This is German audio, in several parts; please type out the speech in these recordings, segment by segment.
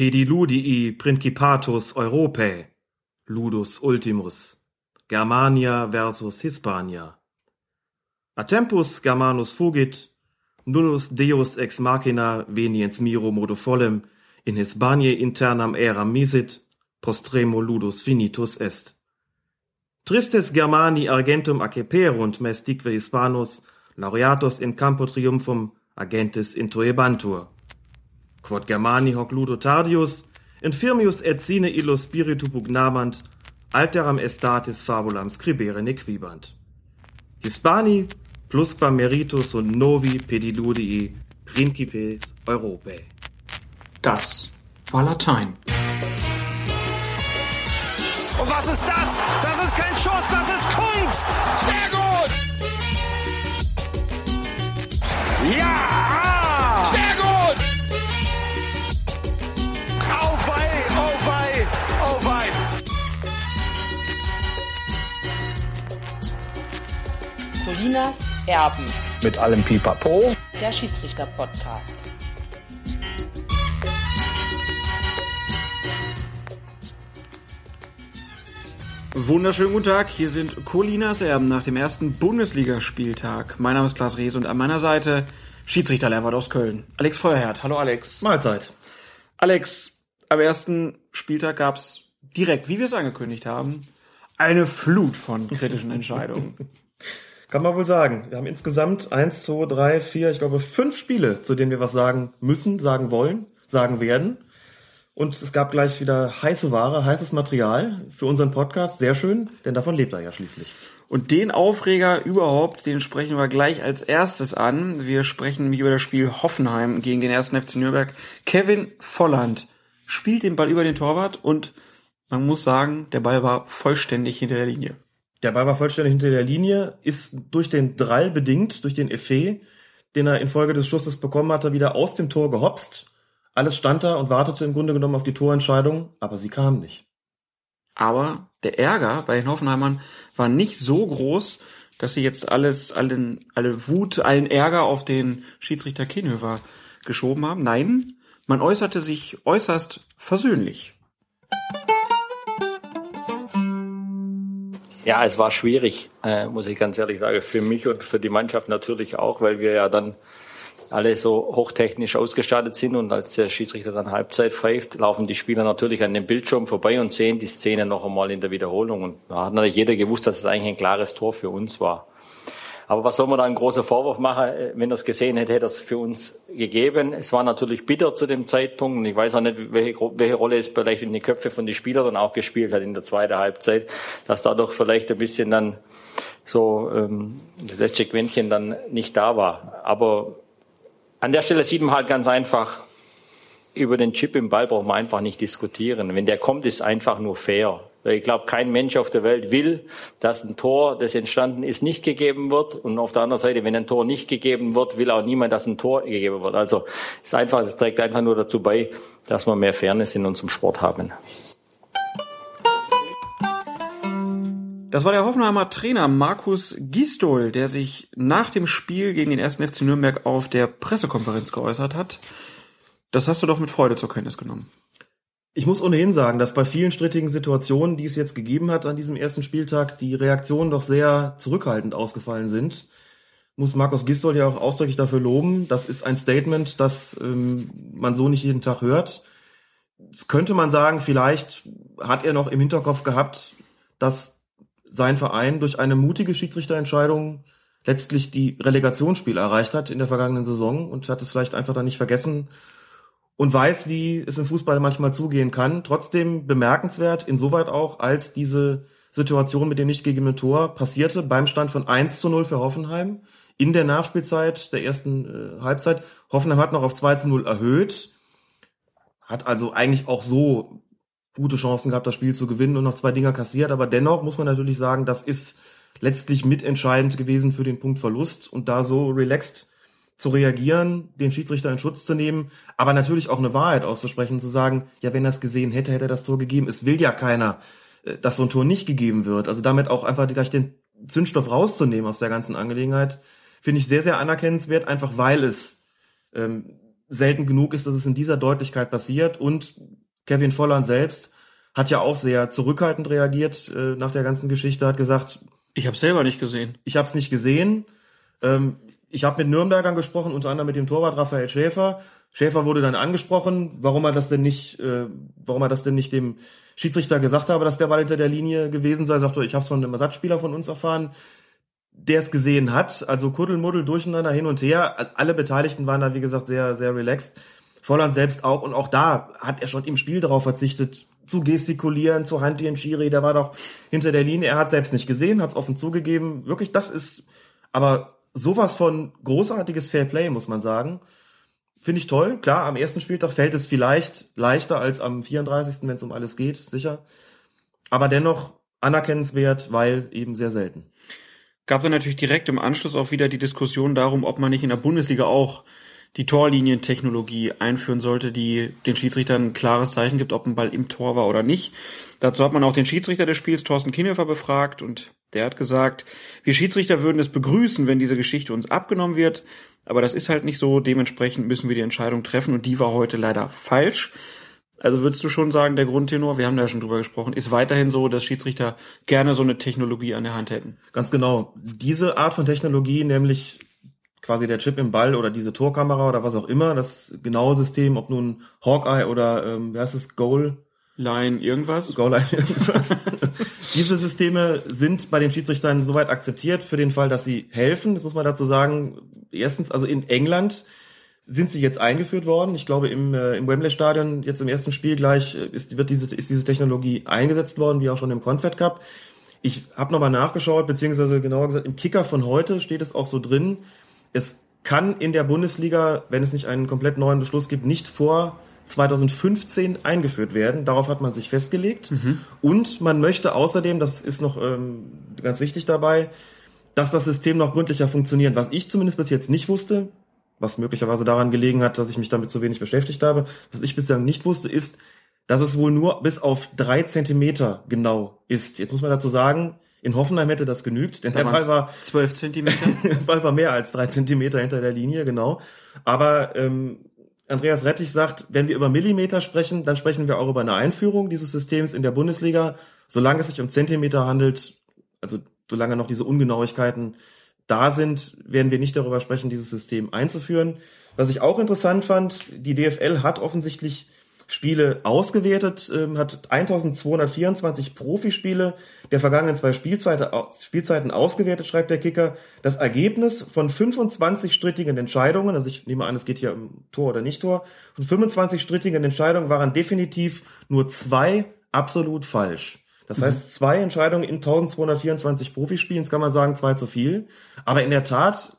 pediludii principatus Europae, ludus ultimus, Germania versus Hispania. A tempus Germanus fugit, nullus Deus ex machina veniens miro modo follem, in Hispaniae internam eram misit, postremo ludus finitus est. Tristes Germani argentum acceperunt mes dique Hispanus, laureatus in campo triumphum agentes intuebantur. Quod Germani hoc ludo tardius, infirmius et sine illo spiritu pugnamant, alteram estatis fabulam scribere nequibant. Hispani plusquam meritus und novi pediludii principes Europae. Das war Latein. Und was ist das? Das ist kein Schuss, das ist Kunst! Colinas Erben, Mit allem Pipapo. der Schiedsrichter-Podcast. Wunderschönen guten Tag, hier sind Colinas Erben nach dem ersten Bundesligaspieltag. Mein Name ist Klaas Rees und an meiner Seite Schiedsrichter Lerwart aus Köln. Alex Feuerherd. Hallo Alex. Mahlzeit. Alex, am ersten Spieltag gab's direkt, wie wir es angekündigt haben, eine Flut von kritischen Entscheidungen. Kann man wohl sagen. Wir haben insgesamt eins, zwei, drei, vier, ich glaube fünf Spiele, zu denen wir was sagen müssen, sagen wollen, sagen werden. Und es gab gleich wieder heiße Ware, heißes Material für unseren Podcast. Sehr schön, denn davon lebt er ja schließlich. Und den Aufreger überhaupt, den sprechen wir gleich als erstes an. Wir sprechen nämlich über das Spiel Hoffenheim gegen den ersten FC Nürnberg. Kevin Volland spielt den Ball über den Torwart und man muss sagen, der Ball war vollständig hinter der Linie. Der Ball war vollständig hinter der Linie, ist durch den Drall bedingt, durch den Effet, den er infolge des Schusses bekommen hatte, wieder aus dem Tor gehopst. Alles stand da und wartete im Grunde genommen auf die Torentscheidung, aber sie kam nicht. Aber der Ärger bei den Hoffenheimern war nicht so groß, dass sie jetzt alles, allen, alle Wut, allen Ärger auf den Schiedsrichter Kienhöfer geschoben haben. Nein, man äußerte sich äußerst versöhnlich. Ja, es war schwierig, äh, muss ich ganz ehrlich sagen, für mich und für die Mannschaft natürlich auch, weil wir ja dann alle so hochtechnisch ausgestattet sind und als der Schiedsrichter dann Halbzeit pfeift, laufen die Spieler natürlich an dem Bildschirm vorbei und sehen die Szene noch einmal in der Wiederholung. Und da hat natürlich jeder gewusst, dass es eigentlich ein klares Tor für uns war. Aber was soll man da einen großen Vorwurf machen? Äh, Wenn er es gesehen hätte, hätte er es für uns gegeben. Es war natürlich bitter zu dem Zeitpunkt. Und ich weiß auch nicht, welche, welche Rolle es vielleicht in die Köpfe von den Spielern dann auch gespielt hat in der zweiten Halbzeit, dass dadurch vielleicht ein bisschen dann so ähm, das letzte Quäntchen dann nicht da war. Aber an der Stelle sieht man halt ganz einfach, über den Chip im Ball braucht man einfach nicht diskutieren. Wenn der kommt, ist einfach nur fair. Weil ich glaube, kein Mensch auf der Welt will, dass ein Tor, das entstanden ist, nicht gegeben wird. Und auf der anderen Seite, wenn ein Tor nicht gegeben wird, will auch niemand, dass ein Tor gegeben wird. Also es trägt einfach nur dazu bei, dass wir mehr Fairness in unserem Sport haben. Das war der Hoffenheimer Trainer Markus Gistol, der sich nach dem Spiel gegen den ersten FC Nürnberg auf der Pressekonferenz geäußert hat. Das hast du doch mit Freude zur Kenntnis genommen. Ich muss ohnehin sagen, dass bei vielen strittigen Situationen, die es jetzt gegeben hat an diesem ersten Spieltag, die Reaktionen doch sehr zurückhaltend ausgefallen sind. Muss Markus Gistol ja auch ausdrücklich dafür loben. Das ist ein Statement, das ähm, man so nicht jeden Tag hört. Das könnte man sagen, vielleicht hat er noch im Hinterkopf gehabt, dass sein Verein durch eine mutige Schiedsrichterentscheidung letztlich die Relegationsspiel erreicht hat in der vergangenen Saison und hat es vielleicht einfach dann nicht vergessen und weiß, wie es im Fußball manchmal zugehen kann. Trotzdem bemerkenswert, insoweit auch, als diese Situation mit dem nicht gegebenen Tor passierte beim Stand von 1 zu 0 für Hoffenheim in der Nachspielzeit der ersten äh, Halbzeit. Hoffenheim hat noch auf 2 zu 0 erhöht, hat also eigentlich auch so gute Chancen gehabt, das Spiel zu gewinnen und noch zwei Dinger kassiert. Aber dennoch muss man natürlich sagen, das ist letztlich mitentscheidend gewesen für den Punktverlust und da so relaxed zu reagieren, den Schiedsrichter in Schutz zu nehmen, aber natürlich auch eine Wahrheit auszusprechen und zu sagen, ja, wenn er es gesehen hätte, hätte er das Tor gegeben. Es will ja keiner, äh, dass so ein Tor nicht gegeben wird. Also damit auch einfach gleich den Zündstoff rauszunehmen aus der ganzen Angelegenheit, finde ich sehr, sehr anerkennenswert, einfach weil es ähm, selten genug ist, dass es in dieser Deutlichkeit passiert. Und Kevin Volland selbst hat ja auch sehr zurückhaltend reagiert äh, nach der ganzen Geschichte, hat gesagt, Ich habe selber nicht gesehen. ich habe es nicht gesehen. Ähm, ich habe mit Nürnbergern gesprochen, unter anderem mit dem Torwart Raphael Schäfer. Schäfer wurde dann angesprochen, warum er das denn nicht, äh, warum er das denn nicht dem Schiedsrichter gesagt habe, dass der Ball hinter der Linie gewesen sei. Er sagte, ich habe es von einem Ersatzspieler von uns erfahren, der es gesehen hat. Also Kuddelmuddel durcheinander hin und her. Also Alle Beteiligten waren da, wie gesagt, sehr, sehr relaxed. Volland selbst auch. Und auch da hat er schon im Spiel darauf verzichtet, zu gestikulieren, zu hantieren. Schiri, der war doch hinter der Linie. Er hat selbst nicht gesehen, hat es offen zugegeben. Wirklich, das ist aber sowas von großartiges Fairplay, muss man sagen. Finde ich toll. Klar, am ersten Spieltag fällt es vielleicht leichter als am 34., wenn es um alles geht, sicher. Aber dennoch anerkennenswert, weil eben sehr selten. Gab dann natürlich direkt im Anschluss auch wieder die Diskussion darum, ob man nicht in der Bundesliga auch die Torlinientechnologie einführen sollte, die den Schiedsrichtern ein klares Zeichen gibt, ob ein Ball im Tor war oder nicht. Dazu hat man auch den Schiedsrichter des Spiels, Thorsten Kienhofer, befragt und der hat gesagt, wir Schiedsrichter würden es begrüßen, wenn diese Geschichte uns abgenommen wird, aber das ist halt nicht so, dementsprechend müssen wir die Entscheidung treffen und die war heute leider falsch. Also würdest du schon sagen, der Grundtenor, wir haben da schon drüber gesprochen, ist weiterhin so, dass Schiedsrichter gerne so eine Technologie an der Hand hätten. Ganz genau. Diese Art von Technologie, nämlich quasi der Chip im Ball oder diese Torkamera oder was auch immer, das genaue System, ob nun Hawkeye oder ähm, wie heißt es, Goal, Line, irgendwas? Goal Line, irgendwas. Diese Systeme sind bei den Schiedsrichtern soweit akzeptiert für den Fall, dass sie helfen. Das muss man dazu sagen. Erstens, also in England sind sie jetzt eingeführt worden. Ich glaube, im, äh, im Wembley-Stadion jetzt im ersten Spiel gleich äh, ist, wird diese, ist diese Technologie eingesetzt worden, wie auch schon im Confed Cup. Ich habe nochmal nachgeschaut, beziehungsweise genauer gesagt, im Kicker von heute steht es auch so drin. Es kann in der Bundesliga, wenn es nicht einen komplett neuen Beschluss gibt, nicht vor 2015 eingeführt werden. Darauf hat man sich festgelegt. Und man möchte außerdem, das ist noch ähm, ganz wichtig dabei, dass das System noch gründlicher funktioniert. Was ich zumindest bis jetzt nicht wusste, was möglicherweise daran gelegen hat, dass ich mich damit zu wenig beschäftigt habe, was ich bislang nicht wusste, ist, dass es wohl nur bis auf drei Zentimeter genau ist. Jetzt muss man dazu sagen, in Hoffenheim hätte das genügt, denn der Ball war zwölf Zentimeter. der Ball war mehr als drei Zentimeter hinter der Linie, genau. Aber ähm, Andreas Rettich sagt, wenn wir über Millimeter sprechen, dann sprechen wir auch über eine Einführung dieses Systems in der Bundesliga. Solange es sich um Zentimeter handelt, also solange noch diese Ungenauigkeiten da sind, werden wir nicht darüber sprechen, dieses System einzuführen. Was ich auch interessant fand, die DFL hat offensichtlich Spiele ausgewertet, ähm, hat 1224 Profispiele der vergangenen zwei Spielzeiten, Spielzeiten ausgewertet, schreibt der Kicker. Das Ergebnis von 25 strittigen Entscheidungen, also ich nehme an, es geht hier um Tor oder nicht Tor, von 25 strittigen Entscheidungen waren definitiv nur zwei absolut falsch. Das heißt, zwei Entscheidungen in 1224 Profispielen, das kann man sagen, zwei zu viel. Aber in der Tat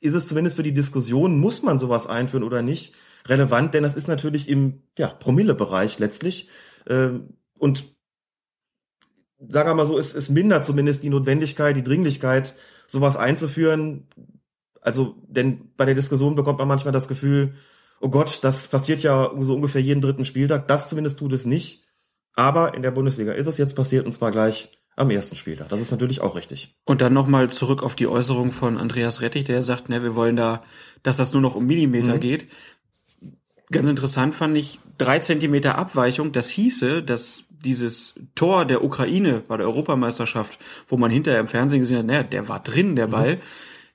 ist es zumindest für die Diskussion, muss man sowas einführen oder nicht, relevant, denn das ist natürlich im ja, Promille-Bereich letztlich. Ähm, und sagen wir mal so, es, es mindert zumindest die Notwendigkeit, die Dringlichkeit, sowas einzuführen. Also, denn bei der Diskussion bekommt man manchmal das Gefühl, oh Gott, das passiert ja so ungefähr jeden dritten Spieltag. Das zumindest tut es nicht. Aber in der Bundesliga ist es jetzt passiert und zwar gleich am ersten Spieltag. Das ist natürlich auch richtig. Und dann nochmal zurück auf die Äußerung von Andreas Rettich, der sagt, ne, wir wollen da, dass das nur noch um Millimeter Mhm. geht. Ganz interessant fand ich, drei Zentimeter Abweichung, das hieße, dass dieses Tor der Ukraine bei der Europameisterschaft, wo man hinterher im Fernsehen gesehen hat, naja, der war drin, der Ball,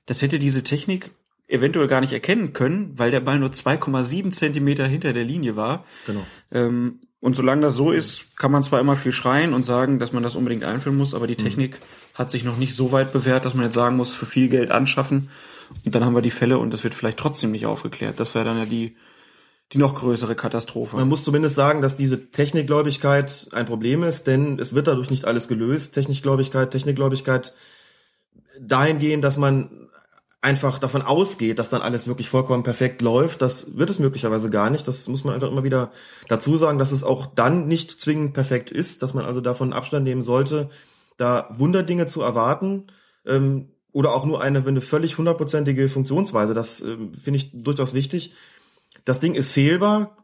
das hätte diese Technik eventuell gar nicht erkennen können, weil der Ball nur 2,7 Zentimeter hinter der Linie war. Genau. Ähm, und solange das so ist, kann man zwar immer viel schreien und sagen, dass man das unbedingt einführen muss, aber die Technik hat sich noch nicht so weit bewährt, dass man jetzt sagen muss, für viel Geld anschaffen. Und dann haben wir die Fälle und das wird vielleicht trotzdem nicht aufgeklärt. Das wäre dann ja die, die noch größere Katastrophe. Man muss zumindest sagen, dass diese Technikgläubigkeit ein Problem ist, denn es wird dadurch nicht alles gelöst. Technikgläubigkeit, Technikgläubigkeit dahingehend, dass man einfach davon ausgeht, dass dann alles wirklich vollkommen perfekt läuft. Das wird es möglicherweise gar nicht. Das muss man einfach immer wieder dazu sagen, dass es auch dann nicht zwingend perfekt ist, dass man also davon Abstand nehmen sollte, da Wunderdinge zu erwarten. Ähm, oder auch nur eine, eine völlig hundertprozentige Funktionsweise. Das ähm, finde ich durchaus wichtig. Das Ding ist fehlbar,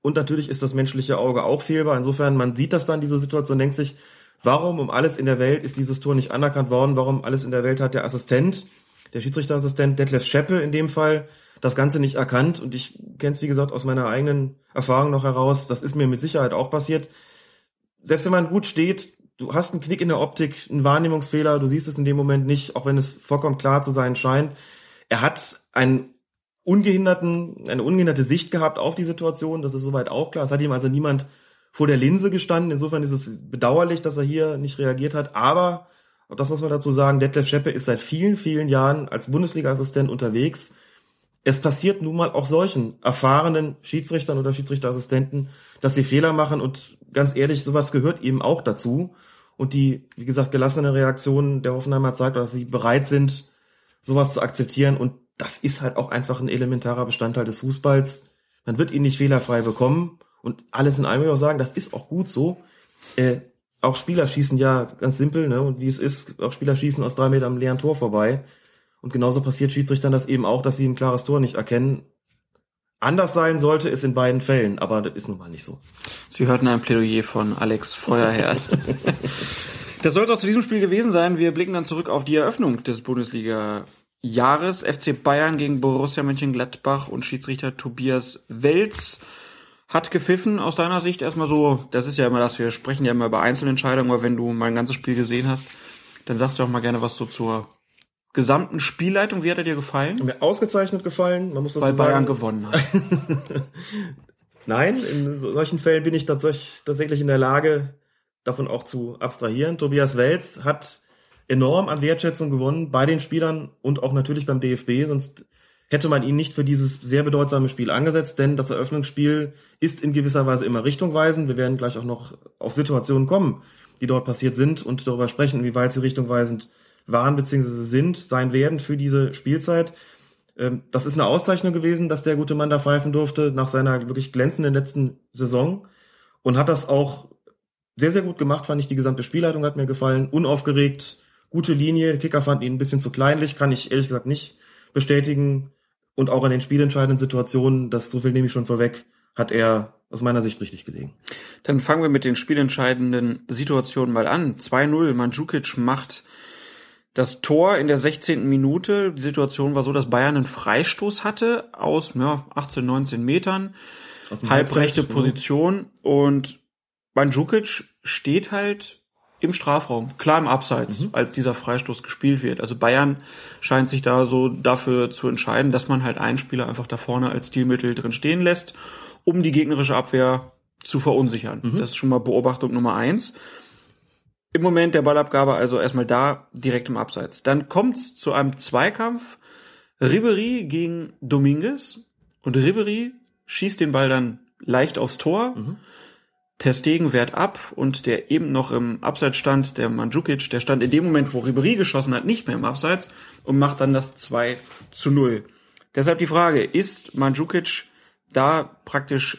und natürlich ist das menschliche Auge auch fehlbar. Insofern, man sieht das dann, diese Situation, denkt sich, warum um alles in der Welt ist dieses Tor nicht anerkannt worden? Warum alles in der Welt hat der Assistent, der Schiedsrichterassistent Detlef Scheppe in dem Fall, das Ganze nicht erkannt und ich kenne es, wie gesagt, aus meiner eigenen Erfahrung noch heraus. Das ist mir mit Sicherheit auch passiert. Selbst wenn man gut steht, du hast einen Knick in der Optik, einen Wahrnehmungsfehler, du siehst es in dem Moment nicht, auch wenn es vollkommen klar zu sein scheint. Er hat einen ungehinderten, eine ungehinderte Sicht gehabt auf die Situation, das ist soweit auch klar. Es hat ihm also niemand vor der Linse gestanden. Insofern ist es bedauerlich, dass er hier nicht reagiert hat. Aber, auch das muss man dazu sagen, Detlef Scheppe ist seit vielen, vielen Jahren als Bundesliga-Assistent unterwegs. Es passiert nun mal auch solchen erfahrenen Schiedsrichtern oder Schiedsrichterassistenten, dass sie Fehler machen und ganz ehrlich, sowas gehört eben auch dazu. Und die, wie gesagt, gelassene Reaktion der Hoffenheimer zeigt, dass sie bereit sind, sowas zu akzeptieren und das ist halt auch einfach ein elementarer Bestandteil des Fußballs. Man wird ihn nicht fehlerfrei bekommen. Und alles in allem will ich auch sagen, das ist auch gut so. Äh, auch Spieler schießen ja ganz simpel, ne? Und wie es ist, auch Spieler schießen aus drei Metern am leeren Tor vorbei. Und genauso passiert Schiedsrichtern das eben auch, dass sie ein klares Tor nicht erkennen. Anders sein sollte es in beiden Fällen, aber das ist nun mal nicht so. Sie hörten ein Plädoyer von Alex Feuerherd. das soll es auch zu diesem Spiel gewesen sein. Wir blicken dann zurück auf die Eröffnung des Bundesliga Jahres FC Bayern gegen Borussia Mönchengladbach und Schiedsrichter Tobias Welz hat gepfiffen aus deiner Sicht erstmal so, das ist ja immer das, wir sprechen ja immer über Einzelentscheidungen, aber wenn du mal ein ganzes Spiel gesehen hast, dann sagst du auch mal gerne was so zur gesamten Spielleitung. Wie hat er dir gefallen? Mir ausgezeichnet gefallen, man muss das Weil so Bayern gewonnen hat. Nein, in solchen Fällen bin ich tatsächlich in der Lage, davon auch zu abstrahieren. Tobias Welz hat enorm an Wertschätzung gewonnen bei den Spielern und auch natürlich beim DFB, sonst hätte man ihn nicht für dieses sehr bedeutsame Spiel angesetzt, denn das Eröffnungsspiel ist in gewisser Weise immer richtungweisend. Wir werden gleich auch noch auf Situationen kommen, die dort passiert sind und darüber sprechen, wie weit sie richtungweisend waren bzw. sind, sein werden für diese Spielzeit. Ähm, das ist eine Auszeichnung gewesen, dass der gute Mann da pfeifen durfte nach seiner wirklich glänzenden letzten Saison und hat das auch sehr, sehr gut gemacht, fand ich. Die gesamte Spielleitung hat mir gefallen, unaufgeregt, gute Linie. Der Kicker fand ihn ein bisschen zu kleinlich, kann ich ehrlich gesagt nicht bestätigen. Und auch in den spielentscheidenden Situationen, das so viel nehme ich schon vorweg, hat er aus meiner Sicht richtig gelegen. Dann fangen wir mit den spielentscheidenden Situationen mal an. 2-0, Mandzukic macht das Tor in der 16. Minute. Die Situation war so, dass Bayern einen Freistoß hatte aus ja, 18, 19 Metern. Halbrechte Halbrecht, Position. Und Mandzukic steht halt im Strafraum, klar im Abseits, mhm. als dieser Freistoß gespielt wird. Also Bayern scheint sich da so dafür zu entscheiden, dass man halt einen Spieler einfach da vorne als Stilmittel drin stehen lässt, um die gegnerische Abwehr zu verunsichern. Mhm. Das ist schon mal Beobachtung Nummer eins. Im Moment der Ballabgabe also erstmal da, direkt im Abseits. Dann kommt's zu einem Zweikampf. Ribery gegen Dominguez und Ribery schießt den Ball dann leicht aufs Tor. Mhm. Testegen wehrt ab und der eben noch im Abseits stand, der Mandzukic, der stand in dem Moment, wo Ribery geschossen hat, nicht mehr im Abseits und macht dann das 2 zu 0. Deshalb die Frage, ist Mandzukic da praktisch,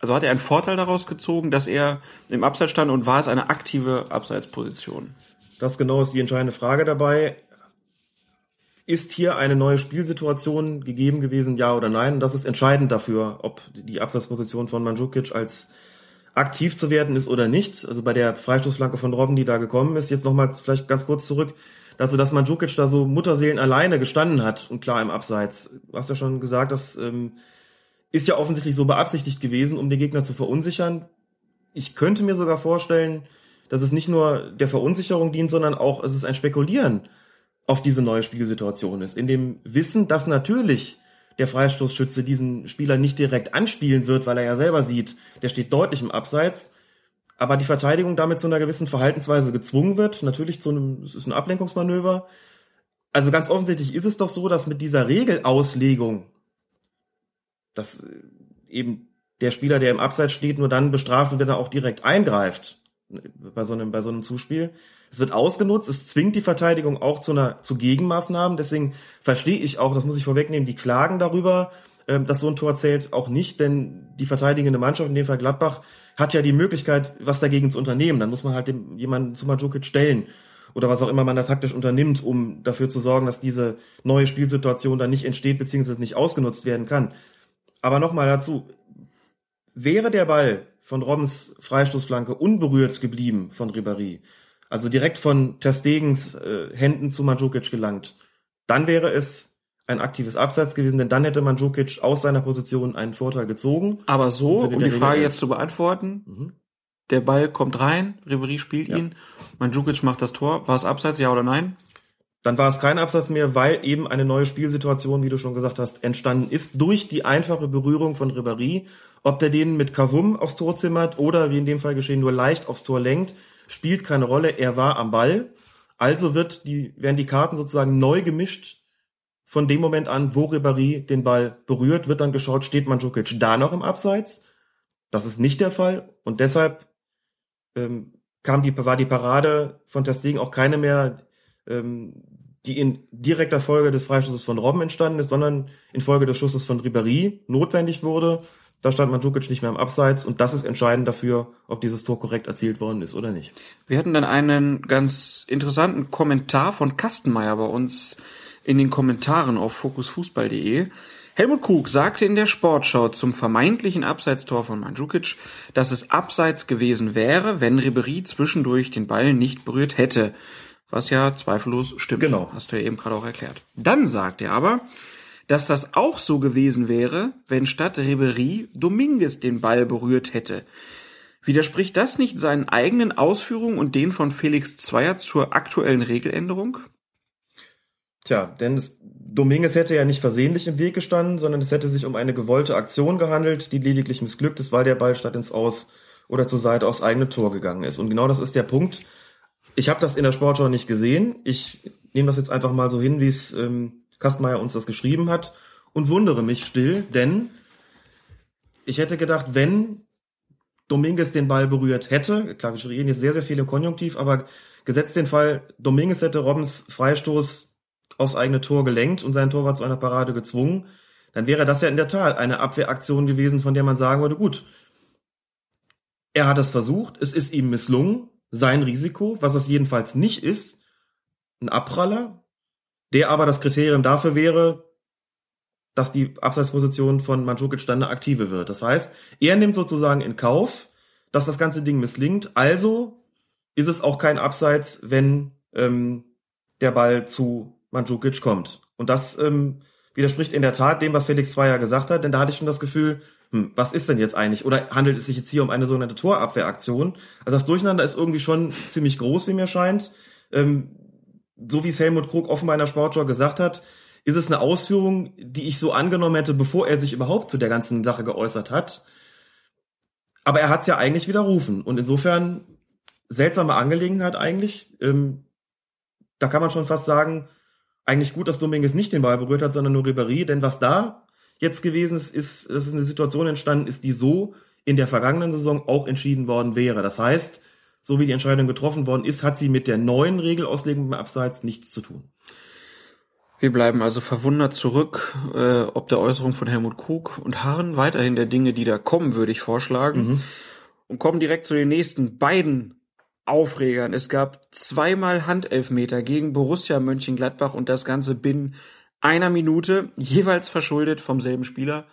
also hat er einen Vorteil daraus gezogen, dass er im Abseits stand und war es eine aktive Abseitsposition? Das genau ist die entscheidende Frage dabei. Ist hier eine neue Spielsituation gegeben gewesen, ja oder nein? Das ist entscheidend dafür, ob die Abseitsposition von Mandzukic als aktiv zu werden ist oder nicht. Also bei der Freistoßflanke von Robben, die da gekommen ist, jetzt nochmal vielleicht ganz kurz zurück dazu, dass Mandzukic da so Mutterseelen alleine gestanden hat und klar im Abseits. Du hast ja schon gesagt, das ähm, ist ja offensichtlich so beabsichtigt gewesen, um den Gegner zu verunsichern. Ich könnte mir sogar vorstellen, dass es nicht nur der Verunsicherung dient, sondern auch es ist ein Spekulieren auf diese neue Spielsituation ist. In dem Wissen, dass natürlich der Freistoßschütze diesen Spieler nicht direkt anspielen wird, weil er ja selber sieht, der steht deutlich im Abseits, aber die Verteidigung damit zu einer gewissen Verhaltensweise gezwungen wird. Natürlich zu einem, es ist ein Ablenkungsmanöver. Also ganz offensichtlich ist es doch so, dass mit dieser Regelauslegung, dass eben der Spieler, der im Abseits steht, nur dann bestraft wird, wenn er auch direkt eingreift bei so einem, bei so einem Zuspiel. Es wird ausgenutzt, es zwingt die Verteidigung auch zu einer, zu Gegenmaßnahmen. Deswegen verstehe ich auch, das muss ich vorwegnehmen, die Klagen darüber, ähm, dass so ein Tor zählt, auch nicht, denn die verteidigende Mannschaft, in dem Fall Gladbach, hat ja die Möglichkeit, was dagegen zu unternehmen. Dann muss man halt dem, jemanden zu Mandzukic stellen oder was auch immer man da taktisch unternimmt, um dafür zu sorgen, dass diese neue Spielsituation dann nicht entsteht bzw. nicht ausgenutzt werden kann. Aber nochmal dazu, wäre der Ball von Robbens Freistoßflanke unberührt geblieben von Ribéry, also direkt von Ter Stegens äh, Händen zu Mandzukic gelangt, dann wäre es ein aktives Abseits gewesen, denn dann hätte Mandzukic aus seiner Position einen Vorteil gezogen. Aber so, um die Frage Regel jetzt zu beantworten, der Ball kommt rein, Ribery spielt ihn, Mandzukic macht das Tor. War es Abseits, ja oder nein? Dann war es kein Absatz mehr, weil eben eine neue Spielsituation, wie du schon gesagt hast, entstanden ist durch die einfache Berührung von Ribéry. Ob der den mit Kavum aufs Tor zimmert oder wie in dem Fall geschehen nur leicht aufs Tor lenkt, spielt keine Rolle. Er war am Ball. Also wird die, werden die Karten sozusagen neu gemischt. Von dem Moment an, wo Ribéry den Ball berührt, wird dann geschaut, steht Mandzukic da noch im Abseits? Das ist nicht der Fall. Und deshalb ähm, kam die, war die Parade von Testegen auch keine mehr, ähm, die in direkter Folge des Freischusses von Robben entstanden ist, sondern in Folge des Schusses von Ribéry notwendig wurde. Da stand Mandzukic nicht mehr im Abseits und das ist entscheidend dafür, ob dieses Tor korrekt erzielt worden ist oder nicht. Wir hatten dann einen ganz interessanten Kommentar von Kastenmeier bei uns in den Kommentaren auf fokusfußball.de. Helmut Krug sagte in der Sportschau zum vermeintlichen Abseitstor von Mandzukic, dass es Abseits gewesen wäre, wenn Ribéry zwischendurch den Ball nicht berührt hätte. Was ja zweifellos stimmt. Genau. Hast du ja eben gerade auch erklärt. Dann sagt er aber, dass das auch so gewesen wäre, wenn statt Ribéry Dominguez den Ball berührt hätte. Widerspricht das nicht seinen eigenen Ausführungen und den von Felix Zweier zur aktuellen Regeländerung? Tja, denn Dominguez hätte ja nicht versehentlich im Weg gestanden, sondern es hätte sich um eine gewollte Aktion gehandelt, die lediglich missglückt ist, weil der Ball statt ins Aus oder zur Seite aufs eigene Tor gegangen ist. Und genau das ist der Punkt. Ich habe das in der Sportschau nicht gesehen. Ich nehme das jetzt einfach mal so hin, wie es ähm, Kastmeier uns das geschrieben hat und wundere mich still, denn ich hätte gedacht, wenn Dominguez den Ball berührt hätte, klar, wir reden jetzt sehr, sehr viel im Konjunktiv, aber gesetzt den Fall, Dominguez hätte Robbens Freistoß aufs eigene Tor gelenkt und sein Torwart zu einer Parade gezwungen, dann wäre das ja in der Tat eine Abwehraktion gewesen, von der man sagen würde, gut, er hat es versucht, es ist ihm misslungen, sein Risiko, was es jedenfalls nicht ist, ein Abpraller, der aber das Kriterium dafür wäre, dass die Abseitsposition von Mandzukic dann eine aktive wird. Das heißt, er nimmt sozusagen in Kauf, dass das ganze Ding misslingt. Also ist es auch kein Abseits, wenn ähm, der Ball zu Mandzukic kommt. Und das ähm, widerspricht in der Tat dem, was Felix Zweier gesagt hat, denn da hatte ich schon das Gefühl, hm, was ist denn jetzt eigentlich? Oder handelt es sich jetzt hier um eine sogenannte Torabwehraktion? Also das Durcheinander ist irgendwie schon ziemlich groß, wie mir scheint. Ähm, so wie es Helmut Krug offenbar in der Sportschau gesagt hat, ist es eine Ausführung, die ich so angenommen hätte, bevor er sich überhaupt zu der ganzen Sache geäußert hat. Aber er hat es ja eigentlich widerrufen. Und insofern seltsame Angelegenheit eigentlich. Ähm, da kann man schon fast sagen, eigentlich gut, dass Dominguez nicht den Ball berührt hat, sondern nur Ribéry. Denn was da jetzt gewesen ist, ist, ist eine Situation entstanden ist, die so in der vergangenen Saison auch entschieden worden wäre. Das heißt, so wie die Entscheidung getroffen worden ist, hat sie mit der neuen Regelauslegung im Abseits nichts zu tun. Wir bleiben also verwundert zurück, äh, ob der Äußerung von Helmut Krug und harren weiterhin der Dinge, die da kommen, würde ich vorschlagen. Mhm. Und kommen direkt zu den nächsten beiden Aufregern. Es gab zweimal Handelfmeter gegen Borussia Mönchengladbach und das Ganze binnen einer Minute, jeweils verschuldet vom selben Spieler.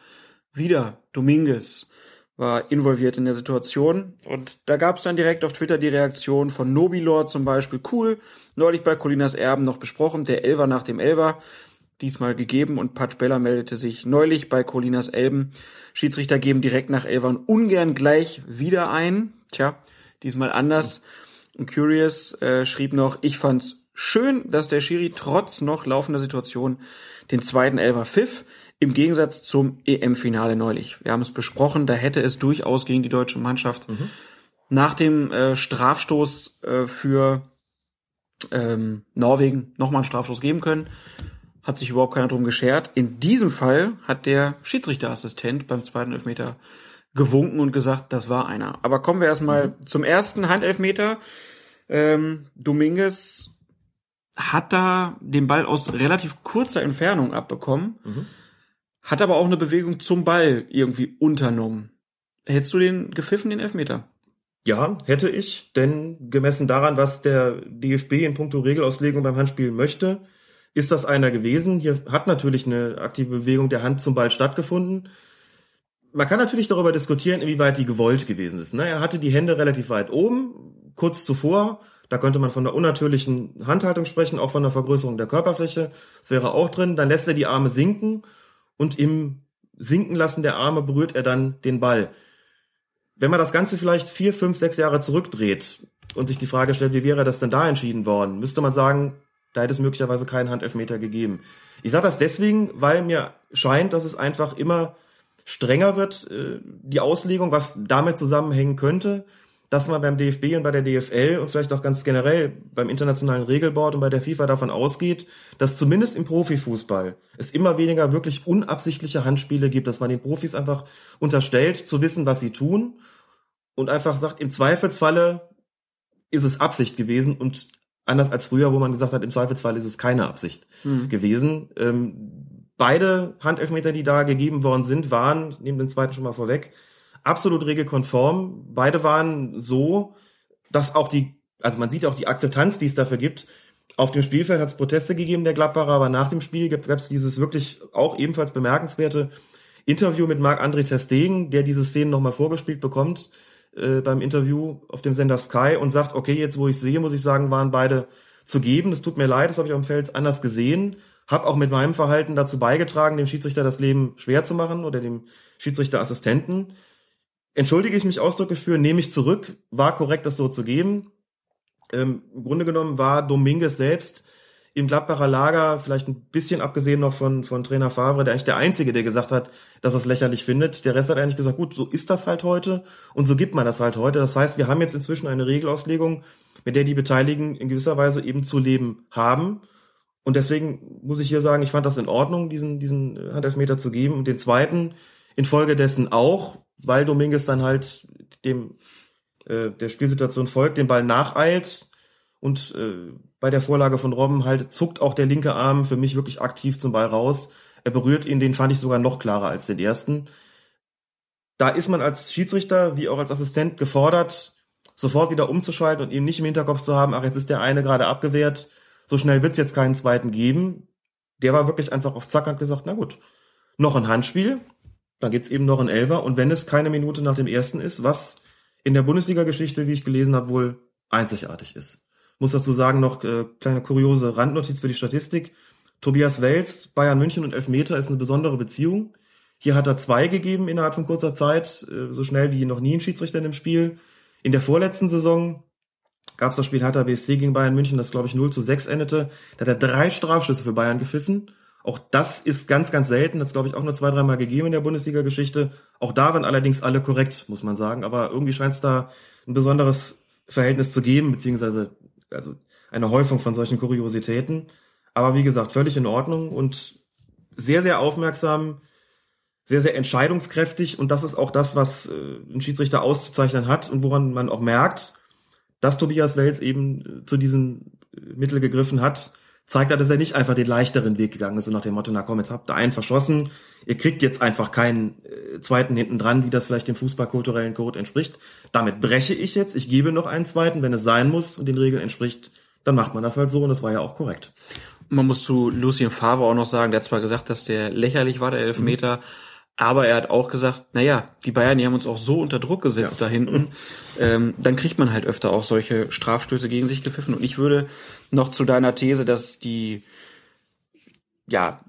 Wieder Dominguez war involviert in der Situation. Und da gab es dann direkt auf Twitter die Reaktion von Nobilor zum Beispiel. Cool, neulich bei Colinas Erben noch besprochen, der Elver nach dem Elver. Diesmal gegeben und Patch Bella meldete sich neulich bei Colinas Elben. Schiedsrichter geben direkt nach Elvern ungern gleich wieder ein. Tja, diesmal anders. Und Curious äh, schrieb noch, ich fand's schön, dass der Schiri trotz noch laufender Situation den zweiten Elver pfiff. Im Gegensatz zum EM-Finale neulich. Wir haben es besprochen, da hätte es durchaus gegen die deutsche Mannschaft Mhm. nach dem äh, Strafstoß äh, für ähm, Norwegen nochmal einen Strafstoß geben können. Hat sich überhaupt keiner drum geschert. In diesem Fall hat der Schiedsrichterassistent beim zweiten Elfmeter gewunken und gesagt, das war einer. Aber kommen wir erstmal zum ersten Handelfmeter. Ähm, Dominguez hat da den Ball aus relativ kurzer Entfernung abbekommen, hat aber auch eine Bewegung zum Ball irgendwie unternommen. Hättest du den gepfiffen, den Elfmeter? Ja, hätte ich, denn gemessen daran, was der DFB in puncto Regelauslegung beim Handspiel möchte, ist das einer gewesen. Hier hat natürlich eine aktive Bewegung der Hand zum Ball stattgefunden. Man kann natürlich darüber diskutieren, inwieweit die gewollt gewesen ist. Ne? Er hatte die Hände relativ weit oben, kurz zuvor. Da könnte man von der unnatürlichen Handhaltung sprechen, auch von der Vergrößerung der Körperfläche. Das wäre auch drin. Dann lässt er die Arme sinken und im Sinken lassen der Arme berührt er dann den Ball. Wenn man das Ganze vielleicht vier, fünf, sechs Jahre zurückdreht und sich die Frage stellt, wie wäre das denn da entschieden worden, müsste man sagen, da hätte es möglicherweise keinen Handelfmeter gegeben. Ich sage das deswegen, weil mir scheint, dass es einfach immer strenger wird, äh, die Auslegung, was damit zusammenhängen könnte, dass man beim DFB und bei der DFL und vielleicht auch ganz generell beim internationalen Regelboard und bei der FIFA davon ausgeht, dass zumindest im Profifußball es immer weniger wirklich unabsichtliche Handspiele gibt, dass man den Profis einfach unterstellt, zu wissen, was sie tun und einfach sagt, im Zweifelsfalle ist es Absicht gewesen und anders als früher, wo man gesagt hat, im Zweifelsfall ist es keine Absicht mhm. gewesen. Ähm, beide Handelfmeter, die da gegeben worden sind, waren, nehmen den zweiten schon mal vorweg, absolut regelkonform. Beide waren so, dass auch die, also man sieht auch die Akzeptanz, die es dafür gibt. Auf dem Spielfeld hat es Proteste gegeben, der Gladbacher, aber nach dem Spiel gab es dieses wirklich auch ebenfalls bemerkenswerte Interview mit Marc-André Testegen, der diese Szenen nochmal vorgespielt bekommt äh, beim Interview auf dem Sender Sky und sagt, okay, jetzt wo ich sehe, muss ich sagen, waren beide zu geben. Es tut mir leid, das habe ich auf dem Feld anders gesehen. Hab auch mit meinem Verhalten dazu beigetragen, dem Schiedsrichter das Leben schwer zu machen oder dem Schiedsrichterassistenten entschuldige ich mich ausdrücklich für, nehme ich zurück, war korrekt, das so zu geben. Ähm, Im Grunde genommen war Dominguez selbst im Gladbacher Lager, vielleicht ein bisschen abgesehen noch von, von Trainer Favre, der eigentlich der Einzige, der gesagt hat, dass er es lächerlich findet. Der Rest hat eigentlich gesagt, gut, so ist das halt heute und so gibt man das halt heute. Das heißt, wir haben jetzt inzwischen eine Regelauslegung, mit der die Beteiligten in gewisser Weise eben zu leben haben. Und deswegen muss ich hier sagen, ich fand das in Ordnung, diesen, diesen Handelfmeter zu geben. Und den zweiten infolgedessen auch, weil Dominguez dann halt dem äh, der Spielsituation folgt, den Ball nacheilt und äh, bei der Vorlage von Robben halt zuckt auch der linke Arm für mich wirklich aktiv zum Ball raus. Er berührt ihn, den fand ich sogar noch klarer als den ersten. Da ist man als Schiedsrichter wie auch als Assistent gefordert, sofort wieder umzuschalten und eben nicht im Hinterkopf zu haben, ach, jetzt ist der eine gerade abgewehrt, so schnell wird's jetzt keinen zweiten geben. Der war wirklich einfach auf Zack und gesagt, na gut, noch ein Handspiel, dann gibt's eben noch einen Elfer und wenn es keine Minute nach dem ersten ist, was in der Bundesliga-Geschichte, wie ich gelesen habe, wohl einzigartig ist. Muss dazu sagen, noch äh, kleine kuriose Randnotiz für die Statistik. Tobias Wels, Bayern München und Elfmeter ist eine besondere Beziehung. Hier hat er zwei gegeben innerhalb von kurzer Zeit, äh, so schnell wie noch nie ein Schiedsrichter in dem Spiel. In der vorletzten Saison gab es das Spiel Hertha BSC gegen Bayern München, das glaube ich 0 zu 6 endete. Da hat er drei Strafschüsse für Bayern gepfiffen auch das ist ganz, ganz selten. Das glaube ich auch nur zwei, dreimal gegeben in der Bundesliga-Geschichte. Auch da waren allerdings alle korrekt, muss man sagen. Aber irgendwie scheint es da ein besonderes Verhältnis zu geben, beziehungsweise also eine Häufung von solchen Kuriositäten. Aber wie gesagt, völlig in Ordnung und sehr, sehr aufmerksam, sehr, sehr entscheidungskräftig. Und das ist auch das, was äh, ein Schiedsrichter auszuzeichnen hat und woran man auch merkt, dass Tobias Wels eben äh, zu diesem Mittel gegriffen hat zeigt er, dass er nicht einfach den leichteren Weg gegangen ist, so nach dem Motto, na komm, jetzt habt ihr einen verschossen, ihr kriegt jetzt einfach keinen äh, zweiten hinten dran, wie das vielleicht dem fußballkulturellen Code entspricht. Damit breche ich jetzt, ich gebe noch einen zweiten, wenn es sein muss und den Regeln entspricht, dann macht man das halt so und das war ja auch korrekt. Man muss zu Lucien Favre auch noch sagen, der hat zwar gesagt, dass der lächerlich war, der Elfmeter, mhm. Aber er hat auch gesagt, naja, die Bayern, die haben uns auch so unter Druck gesetzt ja. da hinten. Ähm, dann kriegt man halt öfter auch solche Strafstöße gegen sich gepfiffen. Und ich würde noch zu deiner These, dass die, ja,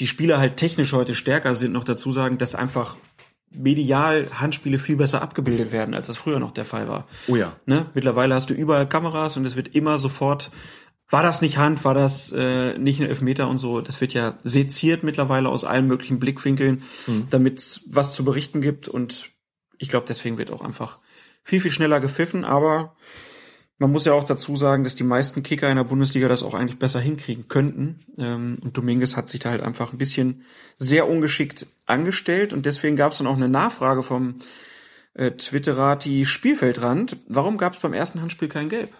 die Spieler halt technisch heute stärker sind, noch dazu sagen, dass einfach medial Handspiele viel besser abgebildet werden, als das früher noch der Fall war. Oh ja. Ne? Mittlerweile hast du überall Kameras und es wird immer sofort war das nicht Hand, war das äh, nicht ein Elfmeter und so. Das wird ja seziert mittlerweile aus allen möglichen Blickwinkeln, mhm. damit es was zu berichten gibt. Und ich glaube, deswegen wird auch einfach viel, viel schneller gepfiffen. Aber man muss ja auch dazu sagen, dass die meisten Kicker in der Bundesliga das auch eigentlich besser hinkriegen könnten. Ähm, und Dominguez hat sich da halt einfach ein bisschen sehr ungeschickt angestellt. Und deswegen gab es dann auch eine Nachfrage vom äh, Twitterati Spielfeldrand. Warum gab es beim ersten Handspiel kein Gelb?